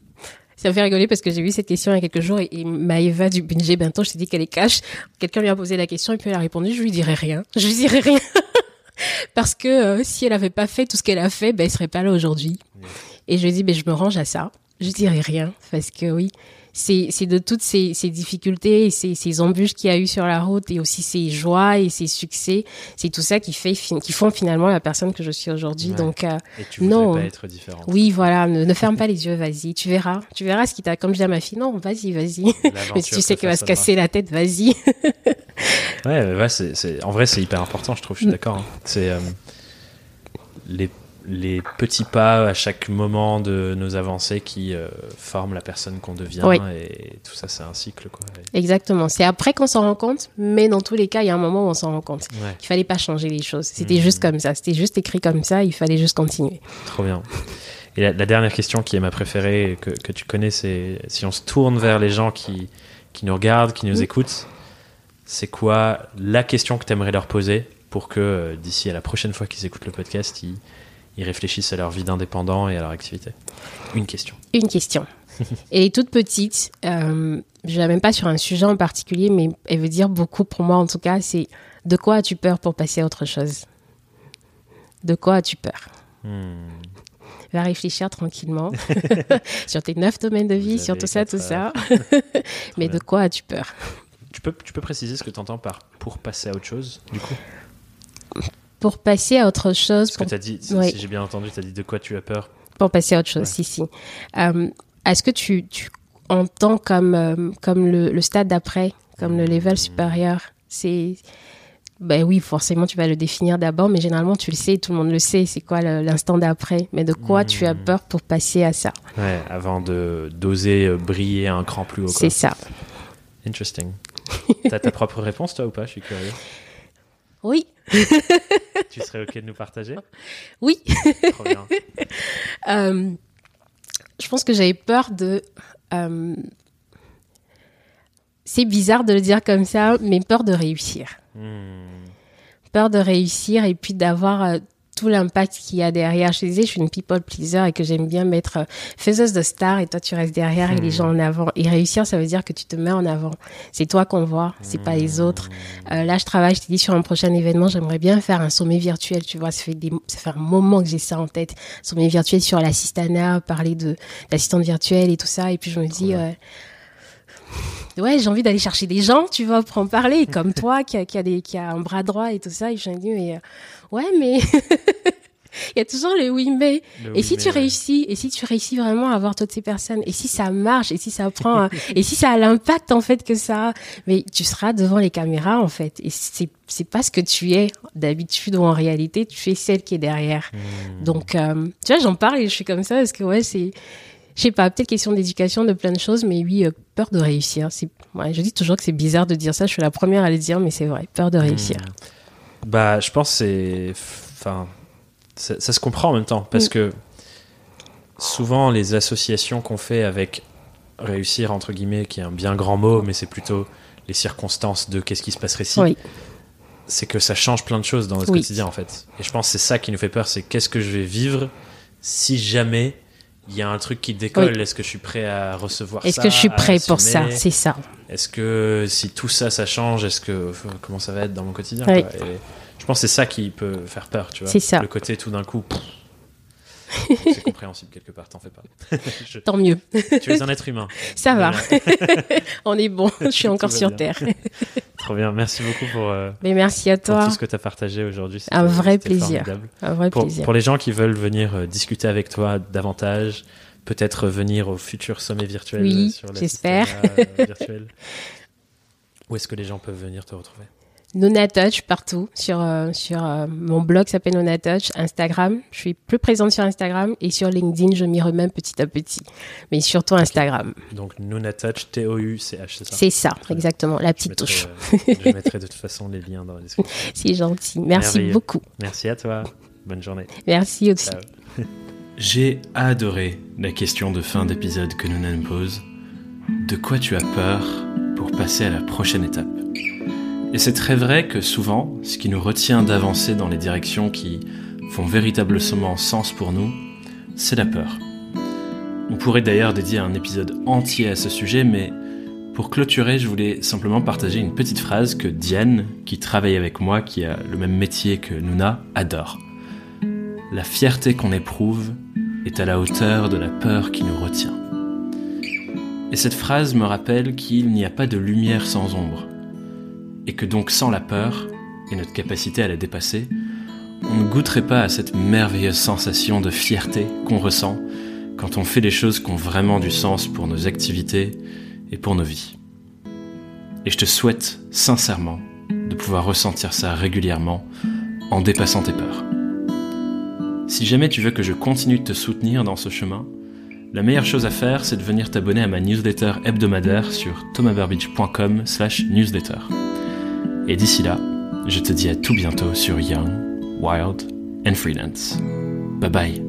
Ça me fait rigoler parce que j'ai vu cette question il y a quelques jours et, Maëva du Binge Bento, je t'ai dit qu'elle est cash. Quelqu'un lui a posé la question et puis elle a répondu, je lui dirais rien. Je lui dirais rien. parce que euh, si elle avait pas fait tout ce qu'elle a fait, ben, elle serait pas là aujourd'hui. Et je lui ai dit, ben, je me range à ça. Je dirais rien parce que oui, c'est de toutes ces, difficultés et ces, embûches qu'il y a eu sur la route et aussi ces joies et ces succès, c'est tout ça qui fait qui font finalement la personne que je suis aujourd'hui. Donc euh, et tu non, pas être différente. Oui, voilà, ne, ferme pas les yeux, vas-y, tu verras, tu verras ce qui t'a comme je dis à ma fille, non, vas-y, vas-y. Mais si tu sais qu'elle va se casser la tête, vas-y. ouais, ouais c'est en vrai c'est hyper important, je trouve, je suis mm. d'accord. Hein. C'est euh, les les petits pas à chaque moment de nos avancées qui euh, forment la personne qu'on devient et tout ça c'est un cycle quoi. Exactement, c'est après qu'on s'en rend compte, mais dans tous les cas il y a un moment où on s'en rend compte. Ouais. Il fallait pas changer les choses, c'était juste mmh. comme ça, c'était juste écrit comme ça, il fallait juste continuer. Trop bien. Et la, dernière question qui est ma préférée que, que tu connais c'est si on se tourne vers les gens qui, qui nous regardent, qui nous écoutent, c'est quoi la question que tu aimerais leur poser pour que euh, d'ici à la prochaine fois qu'ils écoutent le podcast, ils ils réfléchissent à leur vie d'indépendant et à leur activité Une question. Une question. Est toute petite. Euh, je ne même pas sur un sujet en particulier, mais elle veut dire beaucoup pour moi en tout cas. C'est de quoi as-tu peur pour passer à autre chose? De quoi as-tu peur? Hmm. Va réfléchir tranquillement sur tes neuf domaines de vie, sur tout ça, tout ça. mais de quoi as-tu peur? Tu peux, tu peux préciser ce que tu entends par pour passer à autre chose, du coup? Pour passer à autre chose. Parce que as dit, si j'ai bien entendu, tu as dit de quoi tu as peur Pour passer à autre chose, si, si. Euh, est-ce que tu, tu, entends comme, euh, comme le, stade d'après, comme le level supérieur? C'est. Ben oui, forcément, tu vas le définir d'abord, mais généralement, tu le sais, tout le monde le sait, c'est quoi l'instant d'après. Mais de quoi tu as hmm. peur pour passer à ça? Ouais, avant d'oser euh, briller un cran plus haut. C'est ça. Interesting. T'as ta propre réponse, toi, ou pas? Je suis curieux. Oui. tu serais OK de nous partager Oui. Trop bien. Euh, je pense que j'avais peur de. Euh, c'est bizarre de le dire comme ça, mais peur de réussir. Hmm. Peur de réussir et puis d'avoir euh, tout l'impact qu'il y a derrière. Je disais, je suis une people pleaser et que j'aime bien mettre euh, faiseuse de stars et toi tu restes derrière et les hmm. gens en avant. Et réussir, ça veut dire que tu te mets en avant. C'est toi qu'on voit, c'est pas les autres. Hmm. Euh, là, je travaille, je t'ai dit sur un prochain événement, j'aimerais bien faire un sommet virtuel. Tu vois, ça fait des, ça fait un moment que j'ai ça en tête. Sommet virtuel sur l'assistana, parler de l'assistante virtuelle et tout ça. Et puis je me dis, ouais, j'ai envie d'aller chercher des gens, tu vois, pour en parler, comme toi, qui a, qui a, des, qui a un bras droit et tout ça. Et je me dis, mais, ouais, mais il y a toujours le oui mais. et si tu réussis, et si tu réussis vraiment à avoir toutes ces personnes, et si ça marche, et si ça prend, et si ça a l'impact en fait que ça, mais tu seras devant les caméras en fait. Et c'est c'est pas ce que tu es d'habitude ou en réalité, tu es celle qui est derrière. Hmm. Donc euh, tu vois, j'en parle et je suis comme ça parce que ouais c'est je sais pas, peut-être question d'éducation, de plein de choses, mais oui, euh, peur de réussir. C'est, ouais, je dis toujours que c'est bizarre de dire ça. Je suis la première à le dire, mais c'est vrai, peur de réussir. Hmm. Bah, je pense c'est, enfin, ça, se comprend en même temps parce mm. que souvent les associations qu'on fait avec réussir entre guillemets, qui est un bien grand mot, mais c'est plutôt les circonstances de qu'est-ce qui se passerait si. C'est que ça change plein de choses dans notre quotidien en fait. Et je pense que c'est ça qui nous fait peur, c'est qu'est-ce que je vais vivre si jamais il y a un truc qui décolle, est-ce que je suis prêt à recevoir ça Est-ce que je suis prêt pour ça C'est ça. Est-ce que si tout ça, ça change, est-ce que comment ça va être dans mon quotidien je pense que c'est ça qui peut faire peur, tu vois. C'est ça. Le côté tout d'un coup. c'est compréhensible quelque part, t'en fais pas. Tant mieux. Tu es un être humain. Ça va. On est bon, je suis encore sur Terre. Trop bien, merci beaucoup pour, euh, Mais merci à toi. pour tout ce que tu as partagé aujourd'hui. Un vrai plaisir. Un vrai pour, plaisir. Pour les gens qui veulent venir euh, discuter avec toi davantage, peut-être venir au futur sommet virtuel oui, sur j'espère. Euh. Où est-ce que les gens peuvent venir te retrouver? Nona Touch partout sur euh, sur euh, mon blog s'appelle Nona Touch, Instagram, je suis plus présente sur Instagram et sur LinkedIn, je m'y remets petit à petit, mais surtout Instagram. Donc Nona Touch T O U C H, c'est ça? C'est ça, exactement, la petite touche. Euh, je mettrai de toute façon les liens dans la description. C'est gentil. Merci beaucoup. Merci à toi. Bonne journée. Merci aussi. J'ai adoré la question de fin d'épisode que Nona me pose. De quoi tu as peur pour passer à la prochaine étape? Et c'est très vrai que souvent, ce qui nous retient d'avancer dans les directions qui font véritablement sens pour nous, c'est la peur. On pourrait d'ailleurs dédier un épisode entier à ce sujet, mais pour clôturer, je voulais simplement partager une petite phrase que Diane, qui travaille avec moi, qui a le même métier que Nuna, adore. La fierté qu'on éprouve est à la hauteur de la peur qui nous retient. Et cette phrase me rappelle qu'il n'y a pas de lumière sans ombre et que donc sans la peur et notre capacité à la dépasser, on ne goûterait pas à cette merveilleuse sensation de fierté qu'on ressent quand on fait les choses qui ont vraiment du sens pour nos activités et pour nos vies. Et je te souhaite sincèrement de pouvoir ressentir ça régulièrement en dépassant tes peurs. Si jamais tu veux que je continue de te soutenir dans ce chemin, la meilleure chose à faire, c'est de venir t'abonner à ma newsletter hebdomadaire sur thomasburbidge.com/newsletter. Et d'ici là, je te dis à tout bientôt sur Young, Wild and Freelance. Bye bye.